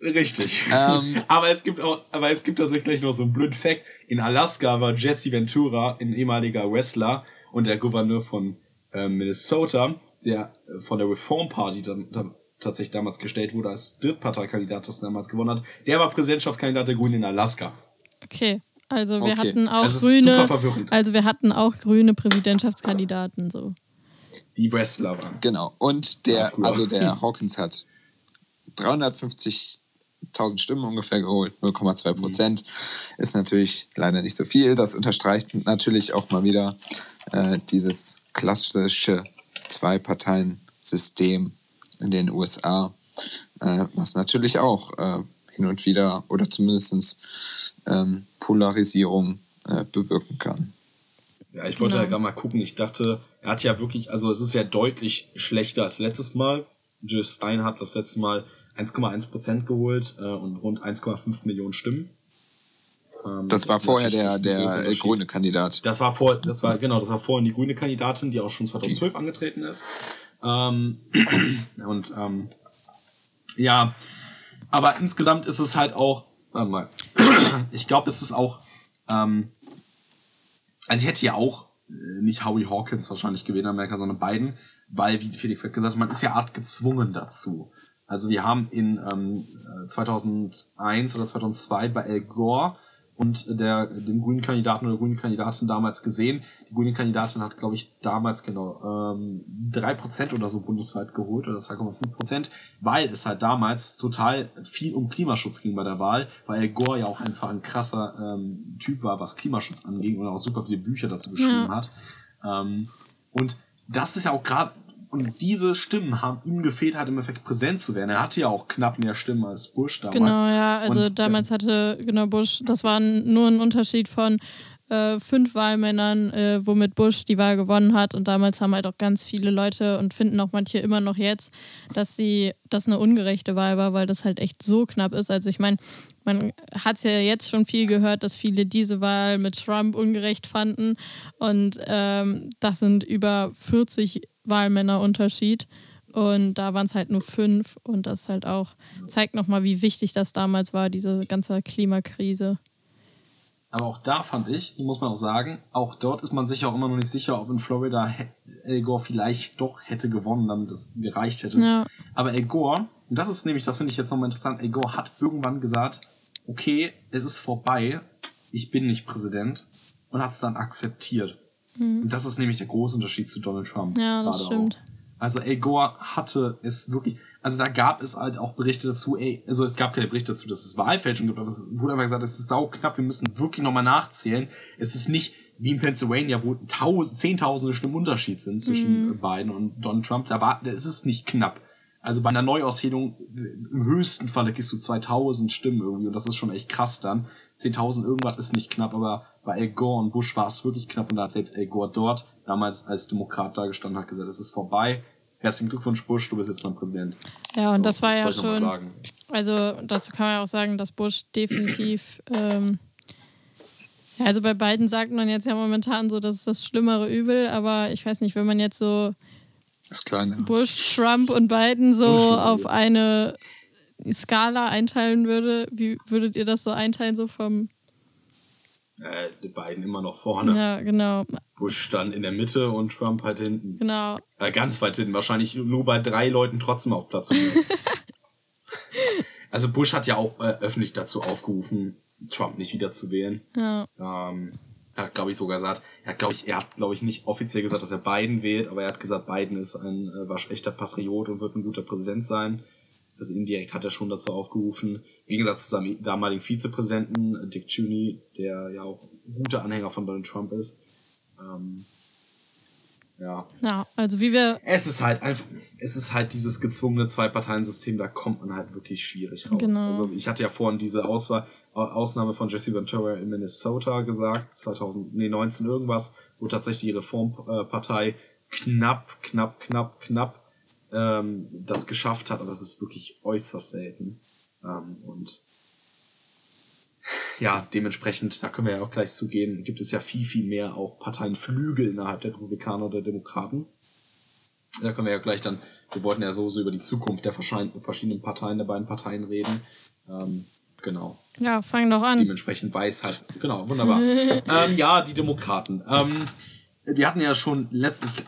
Richtig. Ähm, aber es gibt auch, aber es gibt tatsächlich noch so einen blöden Fact. In Alaska war Jesse Ventura, ein ehemaliger Wrestler und der Gouverneur von äh, Minnesota, der äh, von der Reform Party dann, dann tatsächlich damals gestellt wurde als Drittparteikandidat, das damals gewonnen hat. Der war Präsidentschaftskandidat der Grünen in Alaska. Okay. Also wir okay. hatten auch also grüne, also wir hatten auch grüne Präsidentschaftskandidaten so. Die Wrestler waren. Genau. Und der, also der Hawkins hat 350.000 Stimmen ungefähr geholt, 0,2 Prozent. Mhm. Ist natürlich leider nicht so viel. Das unterstreicht natürlich auch mal wieder äh, dieses klassische Zwei-Parteien-System in den USA, äh, was natürlich auch äh, hin und wieder oder zumindest ähm, Polarisierung äh, bewirken kann. Ja, ich wollte genau. ja gerade mal gucken. Ich dachte, er hat ja wirklich, also es ist ja deutlich schlechter als letztes Mal. Jill Stein hat das letzte Mal 1,1 Prozent geholt äh, und rund 1,5 Millionen Stimmen. Ähm, das, das, war vorher der, der grüne Kandidat. Das war vor, das war genau, das war vorhin die grüne Kandidatin, die auch schon 2012 die. angetreten ist. Ähm, und ähm, ja, aber insgesamt ist es halt auch, warte mal, ich glaube, es ist auch, ähm, also ich hätte ja auch äh, nicht Howie Hawkins wahrscheinlich in Amerika, sondern Biden, weil, wie Felix hat gesagt, man ist ja art gezwungen dazu. Also wir haben in ähm, 2001 oder 2002 bei Al Gore und der, dem grünen Kandidaten oder grünen Kandidatin damals gesehen. Die grüne Kandidatin hat, glaube ich, damals genau ähm, 3% oder so bundesweit geholt oder 2,5%, weil es halt damals total viel um Klimaschutz ging bei der Wahl, weil Al Gore ja auch einfach ein krasser ähm, Typ war, was Klimaschutz anging und auch super viele Bücher dazu geschrieben ja. hat. Ähm, und das ist ja auch gerade und diese Stimmen haben ihm gefehlt, halt im Effekt präsent zu werden. Er hatte ja auch knapp mehr Stimmen als Bush damals. Genau, ja, also und damals hatte genau Bush, das war nur ein Unterschied von äh, fünf Wahlmännern, äh, womit Bush die Wahl gewonnen hat. Und damals haben halt auch ganz viele Leute und finden auch manche immer noch jetzt, dass sie das eine ungerechte Wahl war, weil das halt echt so knapp ist. Also ich meine, man hat es ja jetzt schon viel gehört, dass viele diese Wahl mit Trump ungerecht fanden. Und ähm, das sind über 40 Wahlmänner Unterschied. Und da waren es halt nur fünf. Und das halt auch zeigt nochmal, wie wichtig das damals war, diese ganze Klimakrise. Aber auch da fand ich, muss man auch sagen, auch dort ist man sich auch immer noch nicht sicher, ob in Florida Al Gore vielleicht doch hätte gewonnen, damit es gereicht hätte. Ja. Aber Al Gore, und das ist nämlich, das finde ich jetzt nochmal interessant, Al Gore hat irgendwann gesagt, okay, es ist vorbei, ich bin nicht Präsident und hat es dann akzeptiert. Mhm. Und das ist nämlich der große Unterschied zu Donald Trump. Ja, das stimmt. Auch. Also Al Gore hatte es wirklich, also da gab es halt auch Berichte dazu, ey, also es gab keine Berichte dazu, dass es Wahlfälschung gibt, aber es wurde einfach gesagt, es ist sauknapp, wir müssen wirklich nochmal nachzählen. Es ist nicht wie in Pennsylvania, wo tausend, zehntausende Stimmen Unterschied sind zwischen mhm. Biden und Donald Trump. Da war, da ist es nicht knapp. Also bei einer Neuauszählung im höchsten Falle kriegst du 2000 Stimmen irgendwie und das ist schon echt krass dann. 10.000 irgendwas ist nicht knapp, aber bei Al Gore und Bush war es wirklich knapp und da hat selbst Al Gore dort damals als Demokrat da gestanden hat gesagt, es ist vorbei, herzlichen Glückwunsch, Bush, du bist jetzt mein Präsident. Ja, und so, das war das ja schon. Also dazu kann man ja auch sagen, dass Bush definitiv. Ähm, also bei beiden sagt man jetzt ja momentan so, das ist das schlimmere Übel, aber ich weiß nicht, wenn man jetzt so das kleine. Bush, Trump und Biden so auf eine Skala einteilen würde, wie würdet ihr das so einteilen, so vom äh, die beiden immer noch vorne. Ja, genau. Bush stand in der Mitte und Trump halt hinten. Genau. Äh, ganz weit hinten. Wahrscheinlich nur bei drei Leuten trotzdem auf Platz. also Bush hat ja auch äh, öffentlich dazu aufgerufen, Trump nicht wieder zu wählen. Ja. Ähm, er hat, glaube ich, sogar gesagt, er hat, glaube ich, er hat, glaube ich, nicht offiziell gesagt, dass er Biden wählt, aber er hat gesagt, Biden ist ein äh, waschechter Patriot und wird ein guter Präsident sein. Also indirekt hat er schon dazu aufgerufen. Im Gegensatz zu seinem damaligen Vizepräsidenten Dick Cheney, der ja auch ein guter Anhänger von Donald Trump ist. Ähm, ja. Ja, also wie wir. Es ist halt einfach, es ist halt dieses gezwungene Zwei-Parteien-System, da kommt man halt wirklich schwierig raus. Genau. Also ich hatte ja vorhin diese Auswahl, Ausnahme von Jesse Ventura in Minnesota gesagt, 2000, nee, 19 irgendwas, wo tatsächlich die Reformpartei knapp, knapp, knapp, knapp ähm, das geschafft hat, aber das ist wirklich äußerst selten. Ähm, und ja, dementsprechend, da können wir ja auch gleich zugehen, gibt es ja viel, viel mehr auch Parteienflügel innerhalb der Republikaner oder Demokraten. Da können wir ja gleich dann, wir wollten ja so, so über die Zukunft der verschiedenen Parteien, der beiden Parteien reden. Ähm, genau. Ja, fang doch an. Dementsprechend weiß halt, genau, wunderbar. ähm, ja, die Demokraten. Ähm, wir hatten ja schon letztlich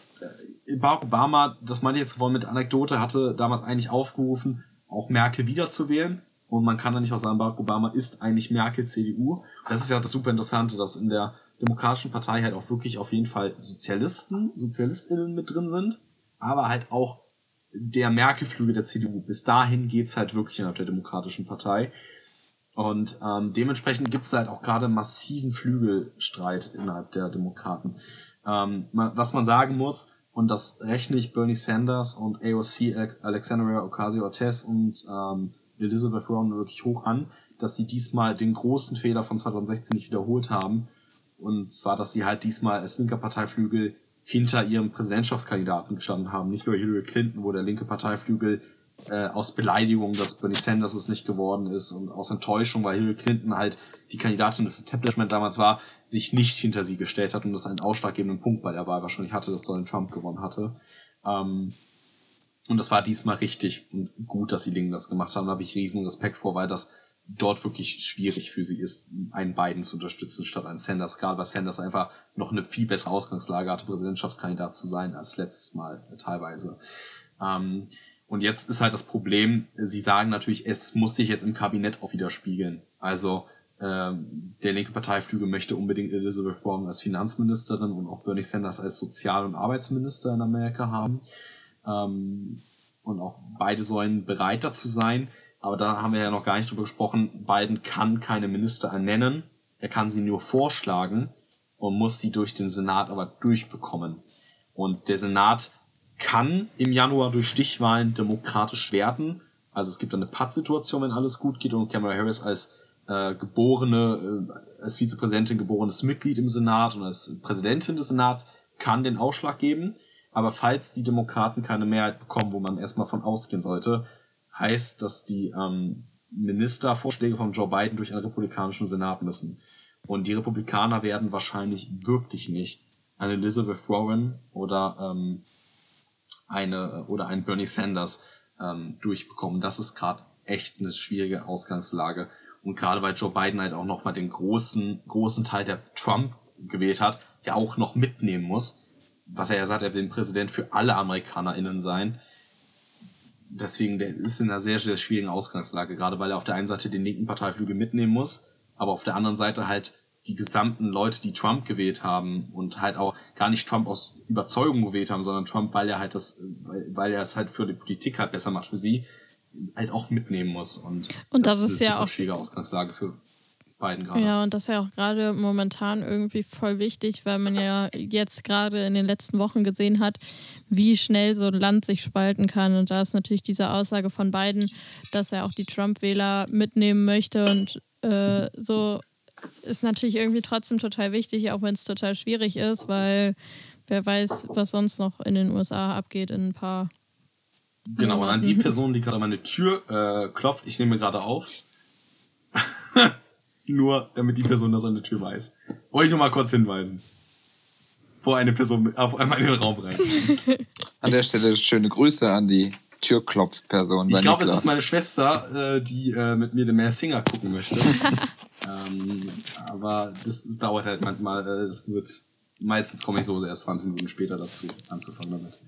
Barack Obama, das meinte ich jetzt vorhin mit Anekdote, hatte damals eigentlich aufgerufen, auch Merkel wiederzuwählen. Und man kann da nicht auch sagen, Barack Obama ist eigentlich Merkel CDU. Das ist ja das super Interessante, dass in der Demokratischen Partei halt auch wirklich auf jeden Fall Sozialisten, SozialistInnen mit drin sind, aber halt auch der Merkel-Flügel der CDU. Bis dahin geht's halt wirklich innerhalb der Demokratischen Partei. Und ähm, dementsprechend gibt's da halt auch gerade massiven Flügelstreit innerhalb der Demokraten. Ähm, was man sagen muss, und das rechne ich Bernie Sanders und AOC Alexandria Ocasio-Cortez und ähm, Elizabeth Warren wirklich hoch an, dass sie diesmal den großen Fehler von 2016 nicht wiederholt haben. Und zwar, dass sie halt diesmal als linker Parteiflügel hinter ihrem Präsidentschaftskandidaten gestanden haben. Nicht nur Hillary Clinton, wo der linke Parteiflügel äh, aus Beleidigung, dass Bernie Sanders es nicht geworden ist und aus Enttäuschung, weil Hillary Clinton halt die Kandidatin des Establishment damals war, sich nicht hinter sie gestellt hat und das einen ausschlaggebenden Punkt bei der Wahl wahrscheinlich hatte, dass Donald Trump gewonnen hatte. Ähm, und das war diesmal richtig und gut, dass die Linken das gemacht haben. Da habe ich riesen Respekt vor, weil das dort wirklich schwierig für sie ist, einen Biden zu unterstützen, statt einen Sanders, gerade weil Sanders einfach noch eine viel bessere Ausgangslage hatte, Präsidentschaftskandidat zu sein als letztes Mal teilweise. Ähm, und jetzt ist halt das Problem, sie sagen natürlich, es muss sich jetzt im Kabinett auch wieder spiegeln. Also ähm, der linke Parteiflügel möchte unbedingt Elizabeth Warren als Finanzministerin und auch Bernie Sanders als Sozial- und Arbeitsminister in Amerika haben. Ähm, und auch beide sollen bereit dazu sein. Aber da haben wir ja noch gar nicht drüber gesprochen. Biden kann keine Minister ernennen. Er kann sie nur vorschlagen und muss sie durch den Senat aber durchbekommen. Und der Senat kann im Januar durch Stichwahlen demokratisch werden. Also es gibt eine Pattsituation, wenn alles gut geht und Kamala Harris als äh, geborene, äh, als Vizepräsidentin geborenes Mitglied im Senat und als Präsidentin des Senats kann den Ausschlag geben. Aber falls die Demokraten keine Mehrheit bekommen, wo man erstmal von ausgehen sollte, heißt, dass die ähm, Ministervorschläge von Joe Biden durch einen republikanischen Senat müssen. Und die Republikaner werden wahrscheinlich wirklich nicht eine Elizabeth Warren oder ähm, eine oder ein Bernie Sanders ähm, durchbekommen. Das ist gerade echt eine schwierige Ausgangslage. Und gerade weil Joe Biden halt auch noch mal den großen, großen Teil, der Trump gewählt hat, ja auch noch mitnehmen muss. Was er ja sagt, er will ein Präsident für alle AmerikanerInnen sein. Deswegen, der ist in einer sehr, sehr schwierigen Ausgangslage, gerade weil er auf der einen Seite den linken Parteiflügel mitnehmen muss, aber auf der anderen Seite halt die gesamten Leute, die Trump gewählt haben und halt auch gar nicht Trump aus Überzeugung gewählt haben, sondern Trump, weil er halt das, weil, weil er es halt für die Politik halt besser macht für sie, halt auch mitnehmen muss. Und, und das, das ist, ist ja auch schwierige Ausgangslage für beiden gerade. Ja, und das ist ja auch gerade momentan irgendwie voll wichtig, weil man ja jetzt gerade in den letzten Wochen gesehen hat, wie schnell so ein Land sich spalten kann. Und da ist natürlich diese Aussage von Biden, dass er auch die Trump-Wähler mitnehmen möchte und äh, so ist natürlich irgendwie trotzdem total wichtig, auch wenn es total schwierig ist, weil wer weiß, was sonst noch in den USA abgeht in ein paar. Genau, und an die Person, die gerade meine Tür äh, klopft, ich nehme gerade auf. nur damit die Person das an der Tür weiß. Wollte ich nur mal kurz hinweisen. Vor eine Person auf einmal in den Raum rein. An der Stelle schöne Grüße an die Türklopfperson. Ich glaube, es ist meine Schwester, äh, die äh, mit mir den Mass Singer gucken möchte. ähm, aber das, das, dauert halt manchmal. Äh, es wird meistens komme ich so erst 20 Minuten später dazu anzufangen damit.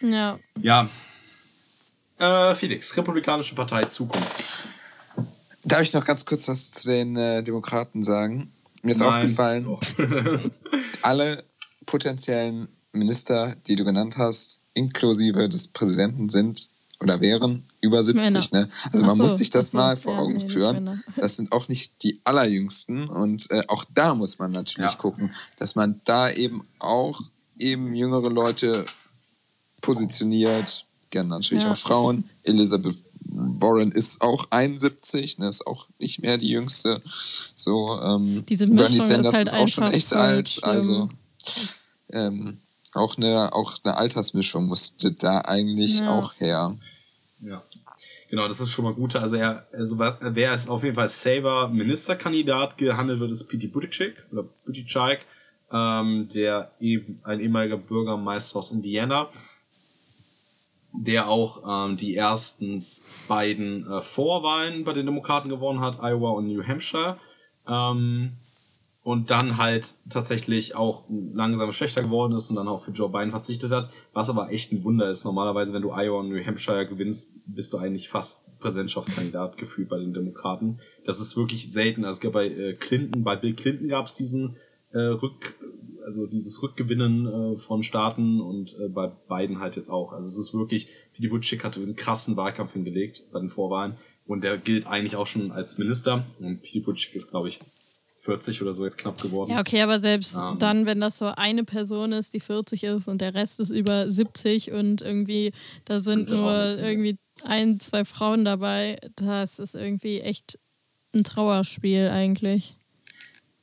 Ja. Ja. Äh, Felix, Republikanische Partei Zukunft. Darf ich noch ganz kurz was zu den äh, Demokraten sagen? Mir ist Nein. aufgefallen, alle potenziellen Minister, die du genannt hast, inklusive des Präsidenten, sind oder wären über 70. Ne? Also man so, muss sich das mal vor ja, Augen nee, führen. Das sind auch nicht die allerjüngsten und äh, auch da muss man natürlich ja. gucken, dass man da eben auch eben jüngere Leute positioniert, gerne natürlich ja. auch Frauen. Elizabeth Warren ist auch 71, ne, ist auch nicht mehr die jüngste. So, ähm, Diese Bernie Sanders ist, halt ist auch schon echt alt. Also ähm, auch eine, auch eine Altersmischung musste da eigentlich ja. auch her. Ja. Genau, das ist schon mal gut. Also er, also wer ist auf jeden Fall Saber Ministerkandidat gehandelt wird, ist Pete Buttigieg oder Buttigieg, ähm, der eben ein ehemaliger Bürgermeister aus Indiana, der auch ähm, die ersten beiden äh, Vorwahlen bei den Demokraten gewonnen hat, Iowa und New Hampshire. Ähm, und dann halt tatsächlich auch langsam schlechter geworden ist und dann auch für Joe Biden verzichtet hat, was aber echt ein Wunder ist. Normalerweise, wenn du Iowa und New Hampshire gewinnst, bist du eigentlich fast Präsidentschaftskandidat gefühlt bei den Demokraten. Das ist wirklich selten. Also es gab bei äh, Clinton, bei Bill Clinton gab es diesen äh, Rück, also dieses Rückgewinnen äh, von Staaten und äh, bei Biden halt jetzt auch. Also es ist wirklich, die Butchick hatte einen krassen Wahlkampf hingelegt bei den Vorwahlen und der gilt eigentlich auch schon als Minister und Pete Buttigieg ist, glaube ich, 40 oder so jetzt knapp geworden. Ja, okay, aber selbst ähm, dann, wenn das so eine Person ist, die 40 ist und der Rest ist über 70 und irgendwie da sind nur irgendwie ein, zwei Frauen dabei, das ist irgendwie echt ein Trauerspiel eigentlich.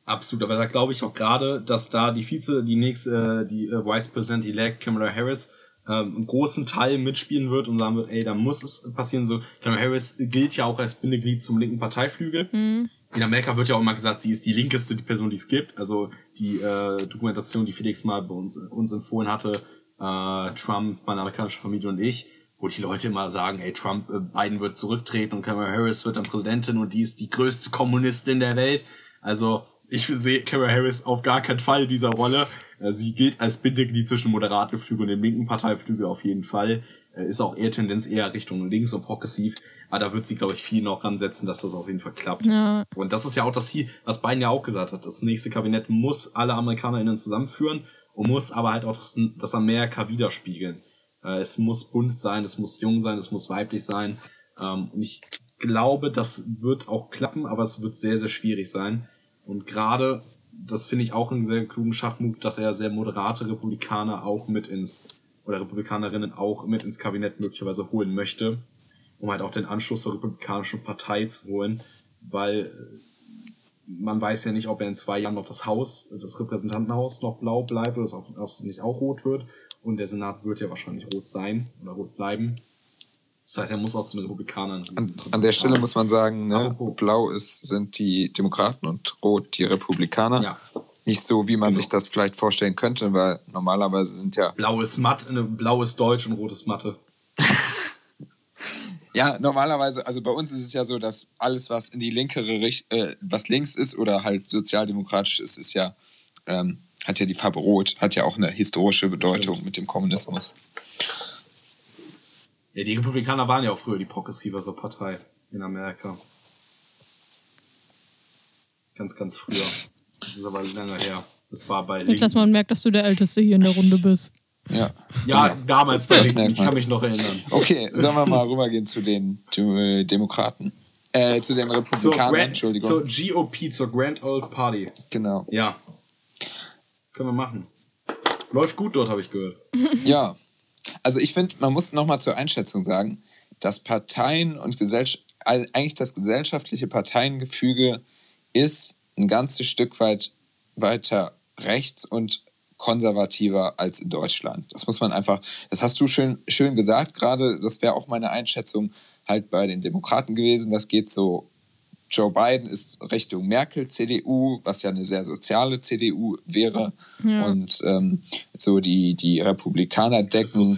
Absolut, aber da glaube ich auch gerade, dass da die Vize, die nächste, äh, die äh, Vice President elect Kamala Harris ähm, einen großen Teil mitspielen wird und sagen wird, ey, da muss es passieren. So, Kamala Harris gilt ja auch als Bindeglied zum linken Parteiflügel. Mhm in Amerika wird ja auch immer gesagt, sie ist die linkeste Person, die es gibt. Also die äh, Dokumentation, die Felix mal bei uns, uns empfohlen hatte, äh, Trump, meine amerikanische Familie und ich, wo die Leute immer sagen, ey, Trump, äh, Biden wird zurücktreten und Kamala Harris wird dann Präsidentin und die ist die größte Kommunistin der Welt. Also ich sehe Kamala Harris auf gar keinen Fall in dieser Rolle. Äh, sie gilt als Bindeglied zwischen moderaten Flügel und dem linken Parteiflügel auf jeden Fall. Äh, ist auch eher Tendenz eher Richtung links und progressiv. Aber da wird sie, glaube ich, viel noch ransetzen, dass das auf jeden Fall klappt. Ja. Und das ist ja auch das Ziel, was Biden ja auch gesagt hat. Das nächste Kabinett muss alle AmerikanerInnen zusammenführen und muss aber halt auch das, das Amerika widerspiegeln. Äh, es muss bunt sein, es muss jung sein, es muss weiblich sein. Ähm, und ich glaube, das wird auch klappen, aber es wird sehr, sehr schwierig sein. Und gerade, das finde ich auch einen sehr klugen Schachmut, dass er sehr moderate Republikaner auch mit ins oder Republikanerinnen auch mit ins Kabinett möglicherweise holen möchte, um halt auch den Anschluss zur Republikanischen Partei zu holen, weil äh, man weiß ja nicht, ob er in zwei Jahren noch das Haus, das Repräsentantenhaus noch blau bleibt oder ob es nicht auch rot wird. Und der Senat wird ja wahrscheinlich rot sein oder rot bleiben. Das heißt, er muss auch zu den Republikanern. An, an der Stelle muss man sagen, ne, blau ist, sind die Demokraten und rot die Republikaner. Ja. Nicht so, wie man genau. sich das vielleicht vorstellen könnte, weil normalerweise sind ja. Blau ist matt, ne, blau ist Deutsch und rot ist Mathe. ja, normalerweise, also bei uns ist es ja so, dass alles, was in die linkere Richtung, äh, was links ist oder halt sozialdemokratisch ist, ist ja, ähm, hat ja die Farbe Rot, hat ja auch eine historische Bedeutung Stimmt. mit dem Kommunismus. Ja, die Republikaner waren ja auch früher die progressivere Partei in Amerika. Ganz, ganz früher. Das ist aber länger her. Das war bei Niklas, man merkt, dass du der Älteste hier in der Runde bist. Ja. Ja, genau. damals bei Linken, ich kann mich noch erinnern. Okay, sollen wir mal rübergehen zu den Demokraten? Äh, zu den Republikanern, Grand, Entschuldigung. Zur GOP, zur Grand Old Party. Genau. Ja. Können wir machen. Läuft gut dort, habe ich gehört. Ja, also ich finde, man muss nochmal zur Einschätzung sagen, dass Parteien und Gesellschaft, also eigentlich das gesellschaftliche Parteiengefüge ist ein ganzes Stück weit weiter rechts und konservativer als in Deutschland. Das muss man einfach, das hast du schön, schön gesagt gerade, das wäre auch meine Einschätzung halt bei den Demokraten gewesen. Das geht so Joe Biden ist Richtung Merkel CDU, was ja eine sehr soziale CDU wäre. Ja. Und ähm, so die, die Republikaner decken,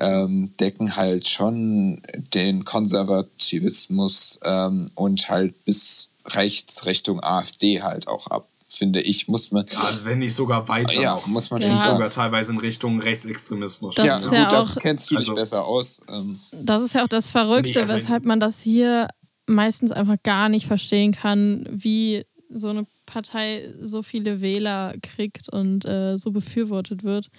ähm, decken halt schon den Konservativismus ähm, und halt bis rechts Richtung AfD halt auch ab. Finde ich, muss man. Ja, also wenn nicht sogar weiter. Ja, noch. muss man ja. schon sagen. sogar teilweise in Richtung Rechtsextremismus. Das ja, gut, ja da kennst du dich also, besser aus. Ähm. Das ist ja auch das Verrückte, also weshalb man das hier meistens einfach gar nicht verstehen kann, wie so eine Partei so viele Wähler kriegt und äh, so befürwortet wird,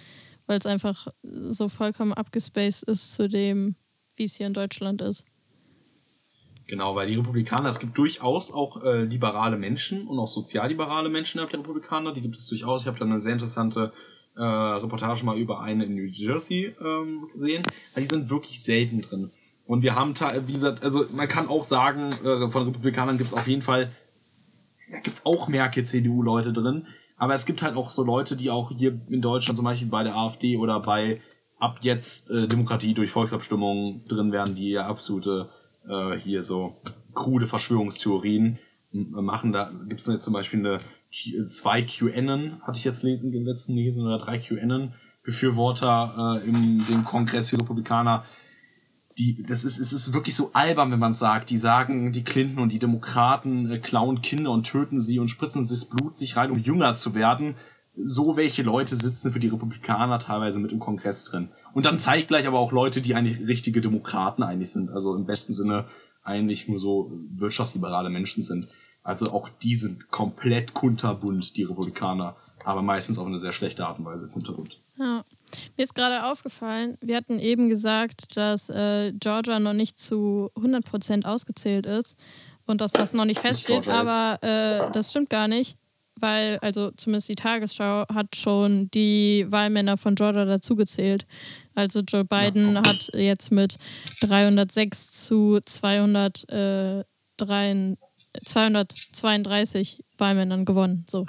weil es einfach so vollkommen abgespaced ist zu dem, wie es hier in Deutschland ist. Genau, weil die Republikaner, es gibt durchaus auch äh, liberale Menschen und auch sozialliberale Menschen innerhalb der Republikaner, die gibt es durchaus. Ich habe da eine sehr interessante äh, Reportage mal über eine in New Jersey ähm, gesehen. Die sind wirklich selten drin. Und wir haben, wie gesagt, also man kann auch sagen, äh, von Republikanern gibt es auf jeden Fall, da gibt es auch Merkel-CDU-Leute drin, aber es gibt halt auch so Leute, die auch hier in Deutschland zum Beispiel bei der AfD oder bei ab jetzt äh, Demokratie durch Volksabstimmung drin werden, die ja absolute äh, hier so krude Verschwörungstheorien machen. Da gibt es jetzt zum Beispiel eine zwei QAnon, hatte ich jetzt lesen, den letzten lesen, oder drei QAnon Befürworter äh, im Kongress für Republikaner, die, das ist, es ist wirklich so albern, wenn man sagt, die sagen, die Clinton und die Demokraten äh, klauen Kinder und töten sie und spritzen sich das Blut sich rein, um jünger zu werden. So welche Leute sitzen für die Republikaner teilweise mit im Kongress drin. Und dann zeigt gleich aber auch Leute, die eigentlich richtige Demokraten eigentlich sind, also im besten Sinne eigentlich nur so wirtschaftsliberale Menschen sind. Also auch die sind komplett kunterbunt, die Republikaner, aber meistens auf eine sehr schlechte Art und Weise kunterbunt. Ja. Mir ist gerade aufgefallen, wir hatten eben gesagt, dass äh, Georgia noch nicht zu 100% ausgezählt ist und dass das noch nicht feststeht, aber äh, das stimmt gar nicht, weil, also zumindest die Tagesschau hat schon die Wahlmänner von Georgia dazugezählt. Also Joe Biden ja, hat jetzt mit 306 zu 200, äh, 3, 232 Wahlmännern gewonnen. So.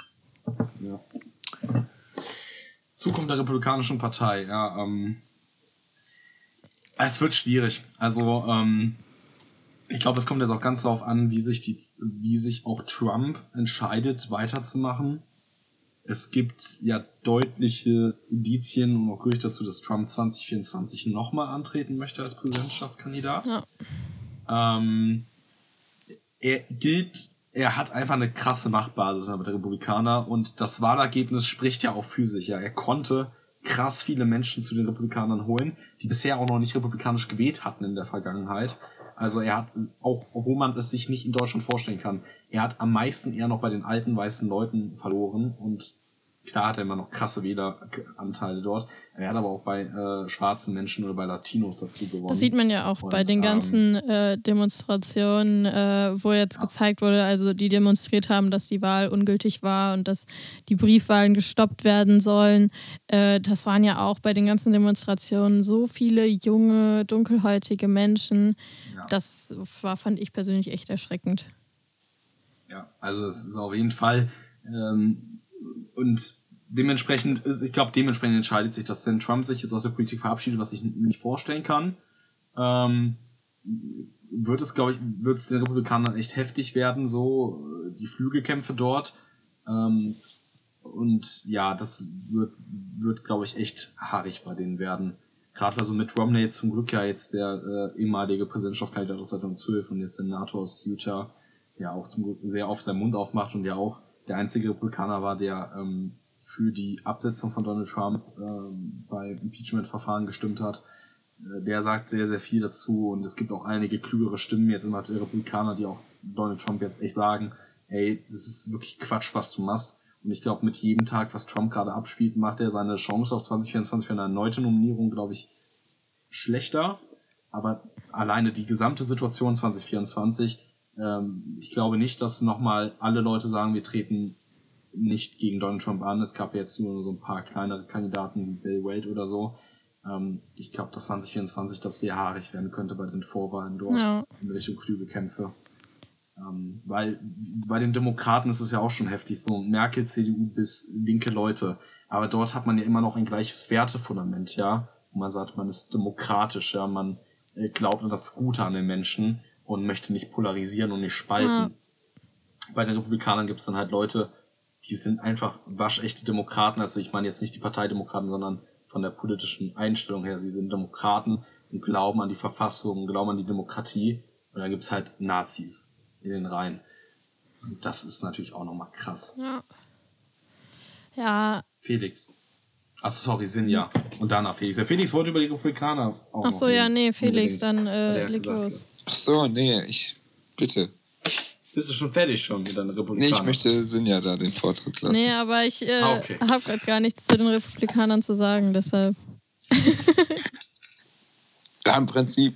Ja. Zukunft der Republikanischen Partei, ja, ähm, es wird schwierig. Also, ähm, ich glaube, es kommt jetzt auch ganz darauf an, wie sich die, wie sich auch Trump entscheidet, weiterzumachen. Es gibt ja deutliche Indizien und auch Gerüchte dazu, dass Trump 2024 nochmal antreten möchte als Präsidentschaftskandidat. Ja. Ähm, er gilt er hat einfach eine krasse Machtbasis mit der Republikaner und das Wahlergebnis spricht ja auch für sich. Ja, er konnte krass viele Menschen zu den Republikanern holen, die bisher auch noch nicht republikanisch gewählt hatten in der Vergangenheit. Also er hat auch, obwohl man es sich nicht in Deutschland vorstellen kann, er hat am meisten eher noch bei den alten weißen Leuten verloren und Klar hat er immer noch krasse Wähleranteile dort. Er hat aber auch bei äh, schwarzen Menschen oder bei Latinos dazu gewonnen. Das sieht man ja auch und, bei den ganzen ähm, äh, Demonstrationen, äh, wo jetzt ja. gezeigt wurde, also die demonstriert haben, dass die Wahl ungültig war und dass die Briefwahlen gestoppt werden sollen. Äh, das waren ja auch bei den ganzen Demonstrationen so viele junge, dunkelhäutige Menschen. Ja. Das war, fand ich persönlich echt erschreckend. Ja, also es ist auf jeden Fall ähm, und dementsprechend ist, ich glaube, dementsprechend entscheidet sich, dass denn Trump sich jetzt aus der Politik verabschiedet, was ich nicht vorstellen kann. Ähm, wird es, glaube ich, wird es den Republikanern echt heftig werden, so äh, die Flügelkämpfe dort. Ähm, und ja, das wird, wird glaube ich, echt haarig bei denen werden. Gerade weil so mit Romney zum Glück ja jetzt der äh, ehemalige Präsidentschaftskandidat aus 2012 und jetzt Senator aus Utah ja auch zum Glück sehr oft seinen Mund aufmacht und ja auch der einzige Republikaner war, der ähm, für die Absetzung von Donald Trump ähm, bei Impeachment-Verfahren gestimmt hat. Äh, der sagt sehr, sehr viel dazu und es gibt auch einige klügere Stimmen jetzt immer der Republikaner, die auch Donald Trump jetzt echt sagen, ey, das ist wirklich Quatsch, was du machst. Und ich glaube, mit jedem Tag, was Trump gerade abspielt, macht er seine Chance auf 2024 für eine erneute Nominierung, glaube ich, schlechter. Aber alleine die gesamte Situation 2024 ähm, ich glaube nicht, dass nochmal alle Leute sagen, wir treten nicht gegen Donald Trump an. Es gab jetzt nur so ein paar kleinere Kandidaten wie Bill Wade oder so. Ähm, ich glaube, dass 2024 das sehr haarig werden könnte bei den Vorwahlen dort ja. in Richtung Klügelkämpfe. Ähm, weil bei den Demokraten ist es ja auch schon heftig, so Merkel, CDU bis linke Leute. Aber dort hat man ja immer noch ein gleiches Wertefundament, ja. Und man sagt, man ist demokratisch, ja. Man äh, glaubt an das Gute an den Menschen und möchte nicht polarisieren und nicht spalten. Ja. Bei den Republikanern gibt es dann halt Leute, die sind einfach waschechte Demokraten. Also ich meine jetzt nicht die Parteidemokraten, sondern von der politischen Einstellung her. Sie sind Demokraten und glauben an die Verfassung, glauben an die Demokratie. Und dann gibt es halt Nazis in den Reihen. Und das ist natürlich auch nochmal krass. Ja. Ja. Felix. Achso, sorry, Sinja. Und danach Felix. Der Felix wollte über die Republikaner auch Achso, ja, nee, Felix, dann äh, leg los. Ach so, nee, ich. Bitte. Bist du schon fertig schon mit deinen Republikanern? Nee, ich möchte Sinja da den Vortritt lassen. Nee, aber ich äh, ah, okay. habe gerade gar nichts zu den Republikanern zu sagen, deshalb. ja, im Prinzip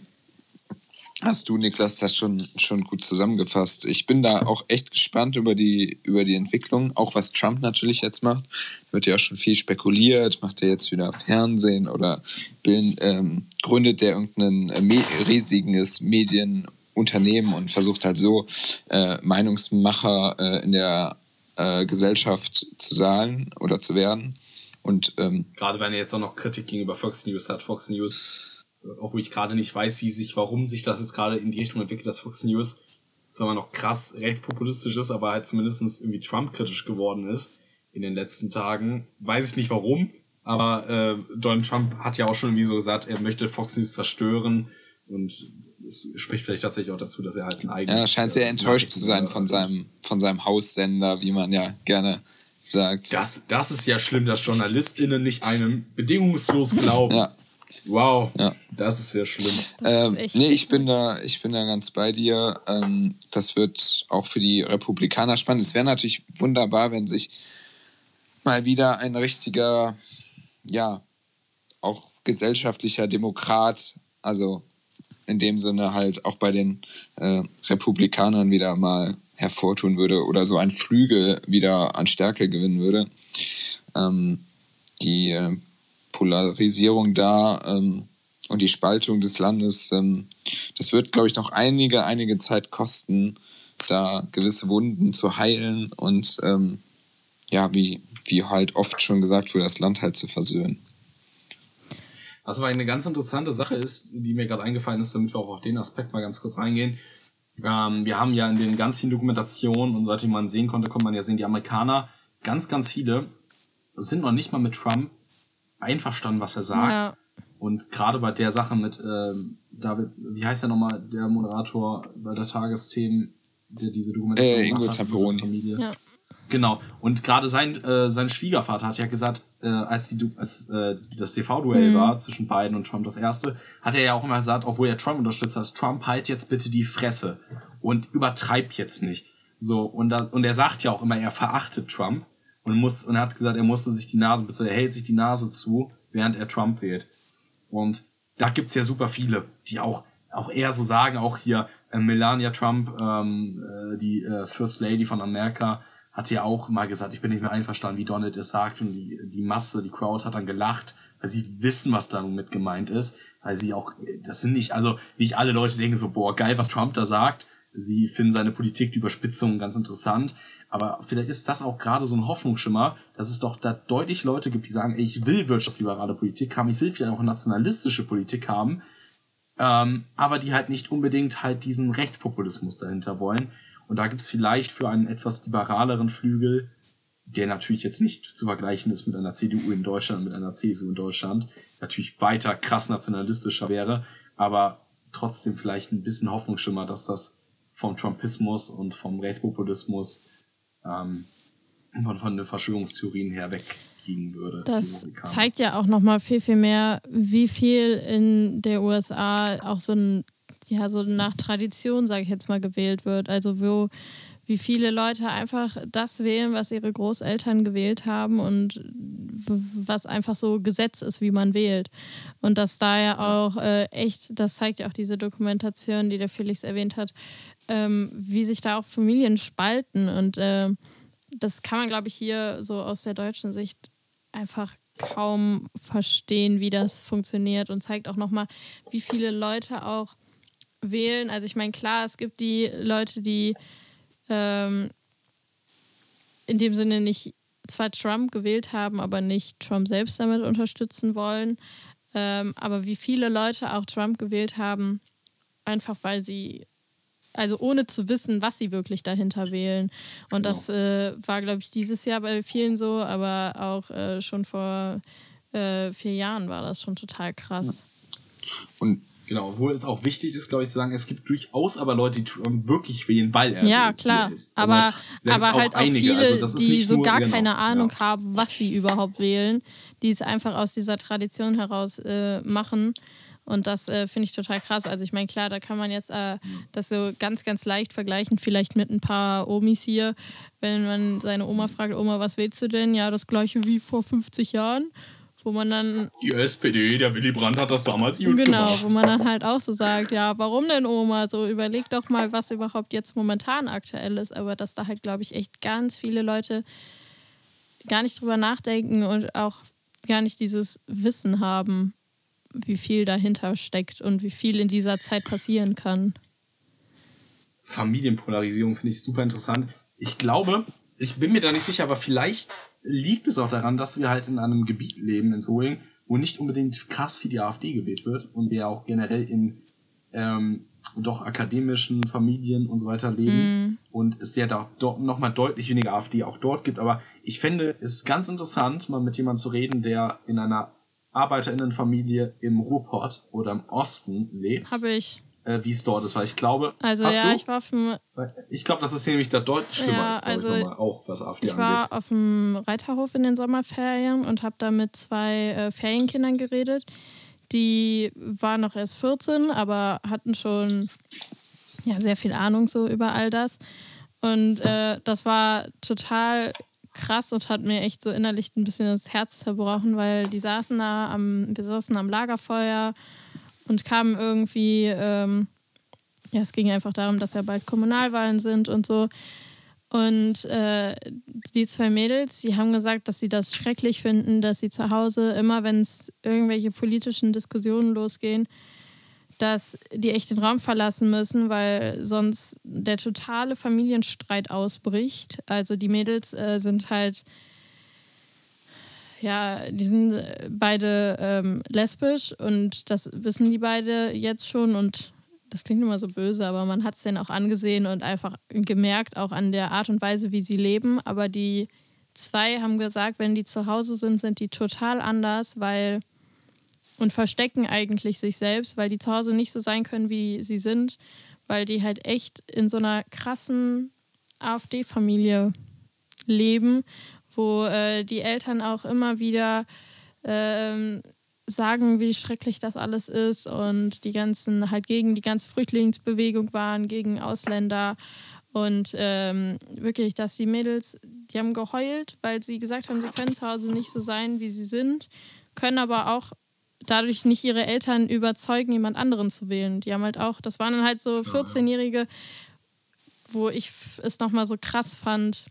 hast du, Niklas, das schon, schon gut zusammengefasst. Ich bin da auch echt gespannt über die, über die Entwicklung, auch was Trump natürlich jetzt macht. Wird ja auch schon viel spekuliert, macht er jetzt wieder Fernsehen oder bilden, ähm, gründet er irgendein äh, me Medienunternehmen und versucht halt so äh, Meinungsmacher äh, in der äh, Gesellschaft zu sein oder zu werden. Und, ähm, Gerade wenn er jetzt auch noch Kritik gegenüber Fox News hat, Fox News auch wo ich gerade nicht weiß, wie sich, warum sich das jetzt gerade in die Richtung entwickelt, dass Fox News zwar noch krass rechtspopulistisch ist, aber halt zumindest irgendwie Trump-kritisch geworden ist in den letzten Tagen. Weiß ich nicht warum, aber äh, Donald Trump hat ja auch schon irgendwie so gesagt, er möchte Fox News zerstören und es spricht vielleicht tatsächlich auch dazu, dass er halt ein eigenes... Er scheint sehr äh, enttäuscht zu sein von seinem, von seinem Haussender, wie man ja gerne sagt. Das, das ist ja schlimm, dass JournalistInnen nicht einem bedingungslos glauben. ja. Wow, ja. das ist ja schlimm. Ähm, nee, ich bin da, ich bin da ganz bei dir. Ähm, das wird auch für die Republikaner spannend. Es wäre natürlich wunderbar, wenn sich mal wieder ein richtiger, ja, auch gesellschaftlicher Demokrat, also in dem Sinne halt auch bei den äh, Republikanern wieder mal hervortun würde oder so ein Flügel wieder an Stärke gewinnen würde. Ähm, die äh, Polarisierung da ähm, und die Spaltung des Landes, ähm, das wird, glaube ich, noch einige, einige Zeit kosten, da gewisse Wunden zu heilen und ähm, ja, wie, wie halt oft schon gesagt wurde, das Land halt zu versöhnen. Was aber eine ganz interessante Sache ist, die mir gerade eingefallen ist, damit wir auch auf den Aspekt mal ganz kurz reingehen. Ähm, wir haben ja in den ganz vielen Dokumentationen und seit man sehen konnte, konnte man ja sehen, die Amerikaner, ganz, ganz viele, sind noch nicht mal mit Trump einverstanden, was er sagt. Ja. Und gerade bei der Sache mit ähm, David, wie heißt er nochmal, der Moderator bei der Tagesthemen, der diese Dokumentation äh, Ingo Zamperoni. Familie. Ja. Genau. Und gerade sein, äh, sein Schwiegervater hat ja gesagt, äh, als, die, als äh, das TV-Duell mhm. war zwischen Biden und Trump das erste, hat er ja auch immer gesagt, obwohl er Trump unterstützt hat, Trump halt jetzt bitte die Fresse und übertreib jetzt nicht. So, und, da, und er sagt ja auch immer, er verachtet Trump. und muss und hat gesagt, er musste sich die Nase, er hält sich die Nase zu, während er Trump wählt. Und da gibt's ja super viele, die auch auch eher so sagen, auch hier äh, Melania Trump, ähm, äh, die äh, First Lady von Amerika, hat ja auch mal gesagt, ich bin nicht mehr einverstanden, wie Donald es sagt. Und die, die Masse, die Crowd hat dann gelacht, weil sie wissen, was damit gemeint ist, weil sie auch, das sind nicht, also nicht alle Leute denken so, boah, geil, was Trump da sagt, sie finden seine Politik, die Überspitzung ganz interessant, aber vielleicht ist das auch gerade so ein Hoffnungsschimmer, dass es doch da deutlich Leute gibt, die sagen, ey, ich will wirtschaftsliberale Politik haben, ich will vielleicht auch nationalistische Politik haben, ähm, aber die halt nicht unbedingt halt diesen Rechtspopulismus dahinter wollen. Und da gibt's vielleicht für einen etwas liberaleren Flügel, der natürlich jetzt nicht zu vergleichen ist mit einer CDU in Deutschland, mit einer CSU in Deutschland, natürlich weiter krass nationalistischer wäre, aber trotzdem vielleicht ein bisschen Hoffnungsschimmer, dass das vom Trumpismus und vom Rechtspopulismus ähm, von, von den Verschwörungstheorien her wegkriegen würde. Das zeigt ja auch nochmal viel, viel mehr, wie viel in der USA auch so ein ja so nach Tradition, sage ich jetzt mal, gewählt wird. Also wo wie viele Leute einfach das wählen, was ihre Großeltern gewählt haben und was einfach so Gesetz ist, wie man wählt. Und dass da ja auch äh, echt, das zeigt ja auch diese Dokumentation, die der Felix erwähnt hat, ähm, wie sich da auch Familien spalten. Und äh, das kann man, glaube ich, hier so aus der deutschen Sicht einfach kaum verstehen, wie das funktioniert und zeigt auch nochmal, wie viele Leute auch wählen. Also ich meine, klar, es gibt die Leute, die ähm, in dem Sinne nicht zwar Trump gewählt haben, aber nicht Trump selbst damit unterstützen wollen. Ähm, aber wie viele Leute auch Trump gewählt haben, einfach weil sie, also ohne zu wissen, was sie wirklich dahinter wählen. Und genau. das äh, war, glaube ich, dieses Jahr bei vielen so, aber auch äh, schon vor äh, vier Jahren war das schon total krass. Und Genau, obwohl es auch wichtig ist, glaube ich, zu sagen, es gibt durchaus aber Leute, die Trump wirklich wählen, weil er Ja, so ist, klar. Also aber, aber auch halt auch einige. viele, also die so gar genau, keine Ahnung ja. haben, was sie überhaupt wählen, die es einfach aus dieser Tradition heraus äh, machen. Und das äh, finde ich total krass. Also ich meine, klar, da kann man jetzt äh, das so ganz, ganz leicht vergleichen, vielleicht mit ein paar Omis hier. Wenn man seine Oma fragt, Oma, was wählst du denn? Ja, das gleiche wie vor 50 Jahren wo man dann. Die SPD, der Willy Brandt hat das damals gut Genau, gemacht. wo man dann halt auch so sagt, ja, warum denn Oma? So überleg doch mal, was überhaupt jetzt momentan aktuell ist. Aber dass da halt, glaube ich, echt ganz viele Leute gar nicht drüber nachdenken und auch gar nicht dieses Wissen haben, wie viel dahinter steckt und wie viel in dieser Zeit passieren kann. Familienpolarisierung finde ich super interessant. Ich glaube, ich bin mir da nicht sicher, aber vielleicht liegt es auch daran, dass wir halt in einem Gebiet leben, in Solingen, wo nicht unbedingt krass für die AfD gewählt wird und wir auch generell in ähm, doch akademischen Familien und so weiter leben mm. und es ja da dort nochmal deutlich weniger AfD auch dort gibt. Aber ich finde es ist ganz interessant, mal mit jemandem zu reden, der in einer ArbeiterInnenfamilie im Ruhrpott oder im Osten lebt. Habe ich äh, wie es dort ist, weil ich glaube. Also ja, du? ich war auf dem. Ich glaube, dass es nämlich da deutlich schlimmer ja, ist, also ich, auch was AfD ich angeht. Ich war auf dem Reiterhof in den Sommerferien und habe da mit zwei äh, Ferienkindern geredet. Die waren noch erst 14, aber hatten schon ja, sehr viel Ahnung so über all das. Und äh, das war total krass und hat mir echt so innerlich ein bisschen das Herz zerbrochen, weil die saßen da am, wir saßen am Lagerfeuer und kamen irgendwie, ähm, ja, es ging einfach darum, dass ja bald Kommunalwahlen sind und so. Und äh, die zwei Mädels, die haben gesagt, dass sie das schrecklich finden, dass sie zu Hause immer, wenn es irgendwelche politischen Diskussionen losgehen, dass die echt den Raum verlassen müssen, weil sonst der totale Familienstreit ausbricht. Also die Mädels äh, sind halt ja, die sind äh, beide ähm, lesbisch und das wissen die beide jetzt schon und das klingt immer so böse, aber man hat es denen auch angesehen und einfach gemerkt, auch an der Art und Weise, wie sie leben. Aber die zwei haben gesagt, wenn die zu Hause sind, sind die total anders, weil und verstecken eigentlich sich selbst, weil die zu Hause nicht so sein können, wie sie sind, weil die halt echt in so einer krassen AfD-Familie leben wo äh, die Eltern auch immer wieder ähm, sagen, wie schrecklich das alles ist und die ganzen halt gegen die ganze Flüchtlingsbewegung waren, gegen Ausländer Und ähm, wirklich, dass die Mädels, die haben geheult, weil sie gesagt haben, sie können zu Hause nicht so sein, wie sie sind, können aber auch dadurch nicht ihre Eltern überzeugen, jemand anderen zu wählen. Die haben halt auch, das waren dann halt so 14-Jährige, wo ich es nochmal so krass fand,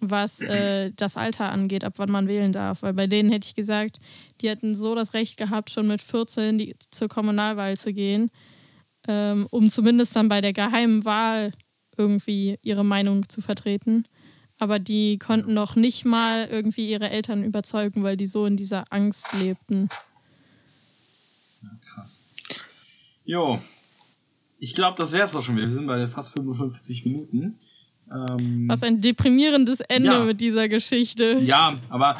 was äh, das Alter angeht, ab wann man wählen darf. Weil bei denen hätte ich gesagt, die hätten so das Recht gehabt, schon mit 14 die, zur Kommunalwahl zu gehen, ähm, um zumindest dann bei der geheimen Wahl irgendwie ihre Meinung zu vertreten. Aber die konnten noch nicht mal irgendwie ihre Eltern überzeugen, weil die so in dieser Angst lebten. Ja, krass. Jo. Ich glaube, das wäre es auch schon wieder. Wir sind bei fast 55 Minuten. Ähm, Was ein deprimierendes Ende Ja. mit dieser Geschichte. ja, aber,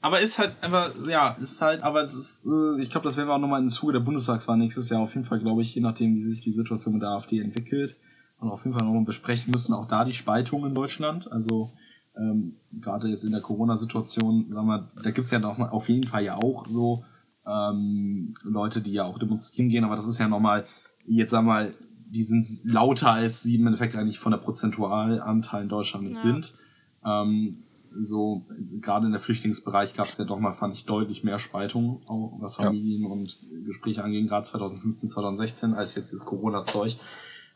aber ist halt einfach, ja, ist halt, aber es ist, äh, ich glaube, das werden wir auch nochmal im Zuge der Bundestagswahl nächstes Jahr auf jeden Fall, glaube ich, je nachdem, wie sich die Situation mit der AfD entwickelt, und auf jeden Fall nochmal besprechen müssen, auch da die Spaltung in Deutschland. Also ähm, gerade jetzt in der Corona-Situation, sagen wir, da gibt's ja noch mal auf jeden Fall ja auch so ähm, Leute, die ja auch demonstrieren gehen, aber das ist ja nochmal, jetzt sagen wir mal, die sind lauter, als sie im Endeffekt eigentlich von der Prozentualanteil in Deutschland nicht Ja. sind. Ähm, so, gerade in der Flüchtlingsbereich gab es ja doch mal, fand ich, deutlich mehr Spaltung, auch was Ja. Familien und Gespräche anging, gerade 2015, 2016, als jetzt das Corona-Zeug.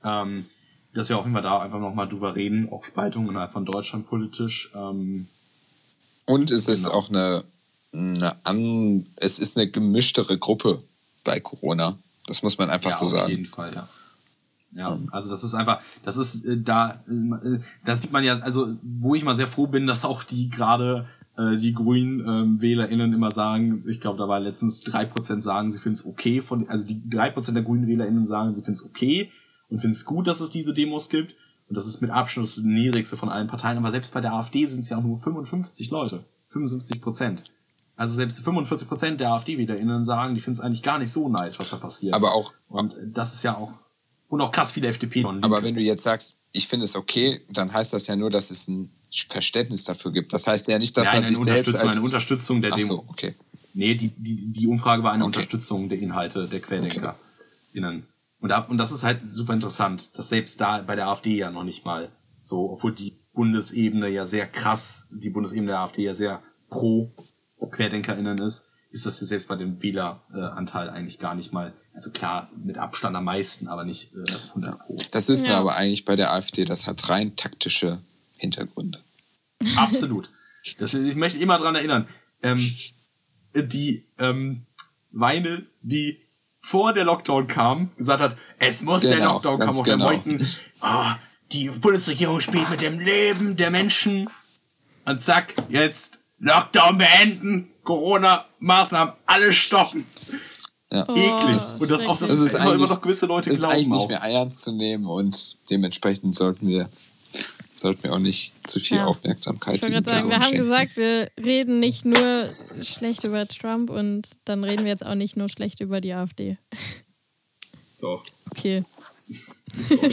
Ähm, dass wir auf jeden Fall da einfach nochmal drüber reden, auch Spaltung innerhalb von Deutschland politisch. Ähm, Und es ist Genau. auch eine, eine an, es ist eine gemischtere Gruppe bei Corona. Das muss man einfach ja, so auf sagen. jeden Fall, ja. Ja, also das ist einfach, das ist äh, da, äh, da sieht man ja, also wo ich mal sehr froh bin, dass auch die gerade äh, die grünen ähm, WählerInnen immer sagen, ich glaube, da war letztens 3% sagen, sie finden es okay, von, also die 3% der grünen WählerInnen sagen, sie finden es okay und finden es gut, dass es diese Demos gibt. Und das ist mit Abstand das niedrigste von allen Parteien. Aber selbst bei der AfD sind es ja auch nur 55 Leute. 55 Prozent. Also selbst 45 Prozent der AfD-WählerInnen sagen, die finden es eigentlich gar nicht so nice, was da passiert. Aber auch, Und das ist ja auch. Und auch krass viele FDP. aber wenn du jetzt sagst, ich finde es okay, dann heißt das ja nur, dass es ein Verständnis dafür gibt. Das heißt ja nicht, dass Nein, man sich selbst als eine Unterstützung der Ach Demo. so, okay. Nee, die, die, die Umfrage war eine Okay. Unterstützung der Inhalte der QuerdenkerInnen. Und, da, und das ist halt super interessant, dass selbst da bei der AfD ja noch nicht mal so, obwohl die Bundesebene ja sehr krass, die Bundesebene der AfD ja sehr pro QuerdenkerInnen ist, ist das ja selbst bei dem Wähleranteil eigentlich gar nicht mal, also klar, mit Abstand am meisten, aber nicht äh, 100 pro. Das wissen wir Ja. aber eigentlich bei der AfD, das hat rein taktische Hintergründe. Absolut. Das, ich möchte immer dran erinnern. Ähm, die ähm, Weine, die vor der Lockdown kam, gesagt hat, es muss der Genau, Lockdown ganz kommen. Und wir genau. wollten, ah, die Bundesregierung spielt mit dem Leben der Menschen. Und zack, jetzt Lockdown beenden, Corona-Maßnahmen alle stoppen. Ja. Oh, Eklig. Und das auch, dass Das ist immer, immer eigentlich- noch gewisse Leute ist glauben eigentlich nicht auch. mehr ernst zu nehmen und dementsprechend sollten wir, sollten wir auch nicht zu viel Ja. Aufmerksamkeit Ich wollte diesen gerade sagen, wir Personen haben schenken. gesagt, wir reden nicht nur schlecht über Trump und dann reden wir jetzt auch nicht nur schlecht über die AfD. Doch. Okay.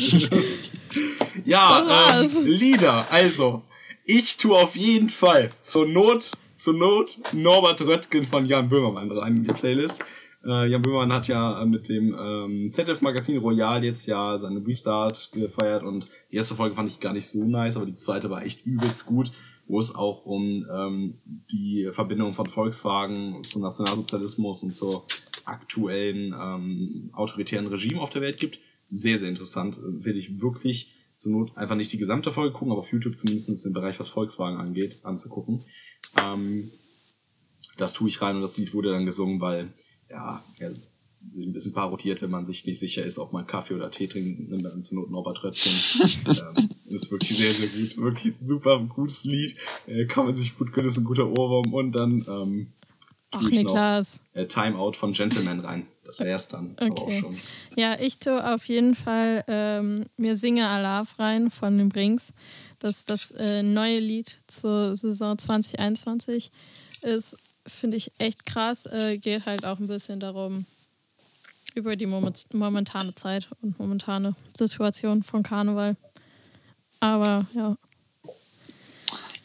Ja, ähm, Lieder. Also, ich tue auf jeden Fall zur Not, zur Not Norbert Röttgen von Jan Böhmermann rein in die Playlist. Äh, Jan Böhmermann hat ja äh, mit dem ähm, ZDF-Magazin Royal jetzt ja seine Restart gefeiert und die erste Folge fand ich gar nicht so nice, aber die zweite war echt übelst gut, wo es auch um ähm, die Verbindung von Volkswagen zum Nationalsozialismus und zur aktuellen ähm, autoritären Regime auf der Welt gibt. Sehr, sehr interessant. Will ich wirklich zur Not einfach nicht die gesamte Folge gucken, aber auf YouTube zumindest den Bereich, was Volkswagen angeht, anzugucken. Ähm, das tue ich rein und das Lied wurde dann gesungen, weil ja, sich ein bisschen parodiert, wenn man sich nicht sicher ist, ob man Kaffee oder Tee trinkt, nimmt dann zur Not Norbert Röttgen. ähm, ist wirklich sehr, sehr gut. Wirklich ein super gutes Lied. Äh, kann man sich gut gönnen, ist ein guter Ohrwurm. Und dann ähm, Ach, tue ich Niklas. noch äh, Time Out von Gentleman rein. Das wär's dann aber auch Okay. schon. Ja, ich tue auf jeden Fall ähm, mir Singe Alarv rein von den Brings. Das das äh, neue Lied zur Saison 2021 ist, finde ich echt krass. Äh, geht halt auch ein bisschen darum, über die moment momentane Zeit und momentane Situation von Karneval. Aber ja,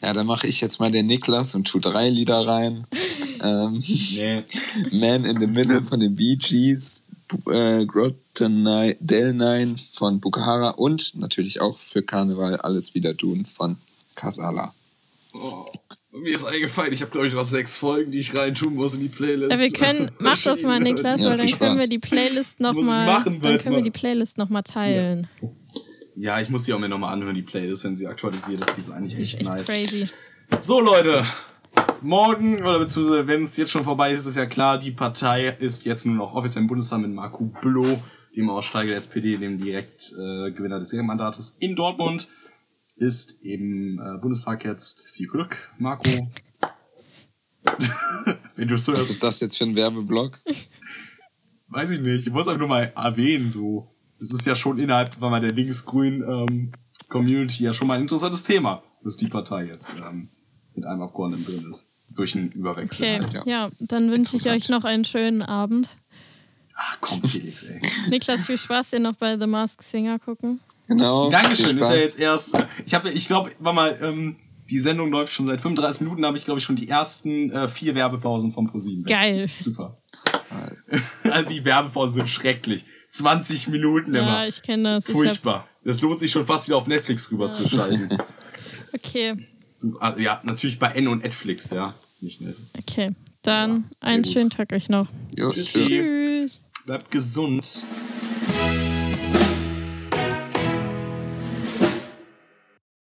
Ja, dann mache ich jetzt mal den Niklas und tu drei Lieder rein. ähm, Nee, Man in the Middle von den Bee Gees, äh, Grotonai, Del Nine von Bukahara und natürlich auch für Karneval alles wieder tun von Kasala. Oh, mir ist eingefallen, ich habe glaube ich noch sechs Folgen, die ich reintun muss in die Playlist. Ja, wir können, mach das mal, Niklas, Ja, weil dann können wir die Playlist nochmal, machen, dann bald können wir mal. die Playlist nochmal teilen. Ja, ich muss die auch mir nochmal anhören, die Playlist, wenn sie aktualisiert ist. Die ist eigentlich Die ist echt, echt nice. crazy. So, Leute. Morgen, oder beziehungsweise wenn es jetzt schon vorbei ist, ist ja klar, die Partei ist jetzt nur noch offiziell im Bundestag mit Marco Bülow, dem Aussteiger der SPD, dem Direktgewinner äh, des Ehrenmandates in Dortmund. Ist im äh, Bundestag jetzt viel Glück, Marco. wenn du es so Was hörst, ist das jetzt für ein Werbeblock? weiß ich nicht. Ich muss einfach nur mal erwähnen, so. Das ist ja schon innerhalb mal, der linksgrünen ähm, Community ja schon mal ein interessantes Thema, dass die Partei jetzt ähm, mit einem Abgeordneten drin ist. Durch einen Überwechsel. Okay, Halt. ja. ja, dann wünsche ich euch noch einen schönen Abend. Ach komm, Felix, ey. Niklas, viel Spaß hier noch bei The Masked Singer gucken. Genau. Dankeschön, ist ja jetzt erst. äh, Ich habe, ich glaube, war mal, ähm, die Sendung läuft schon seit 35 Minuten, da habe ich, glaube ich, schon die ersten äh, vier Werbepausen vom ProSieben. Geil. Super. Also die Werbepausen sind schrecklich. 20 Minuten Ja, immer. ich kenne das. Ich hab, Furchtbar. Das lohnt sich schon fast wieder auf Netflix rüberzuschalten. okay, So, ah, ja, natürlich bei N und Netflix, ja. Nicht Netflix. okay. Dann Ja, einen gut. schönen Tag euch noch. Jo, tschüss. Tschüss. Bleibt gesund.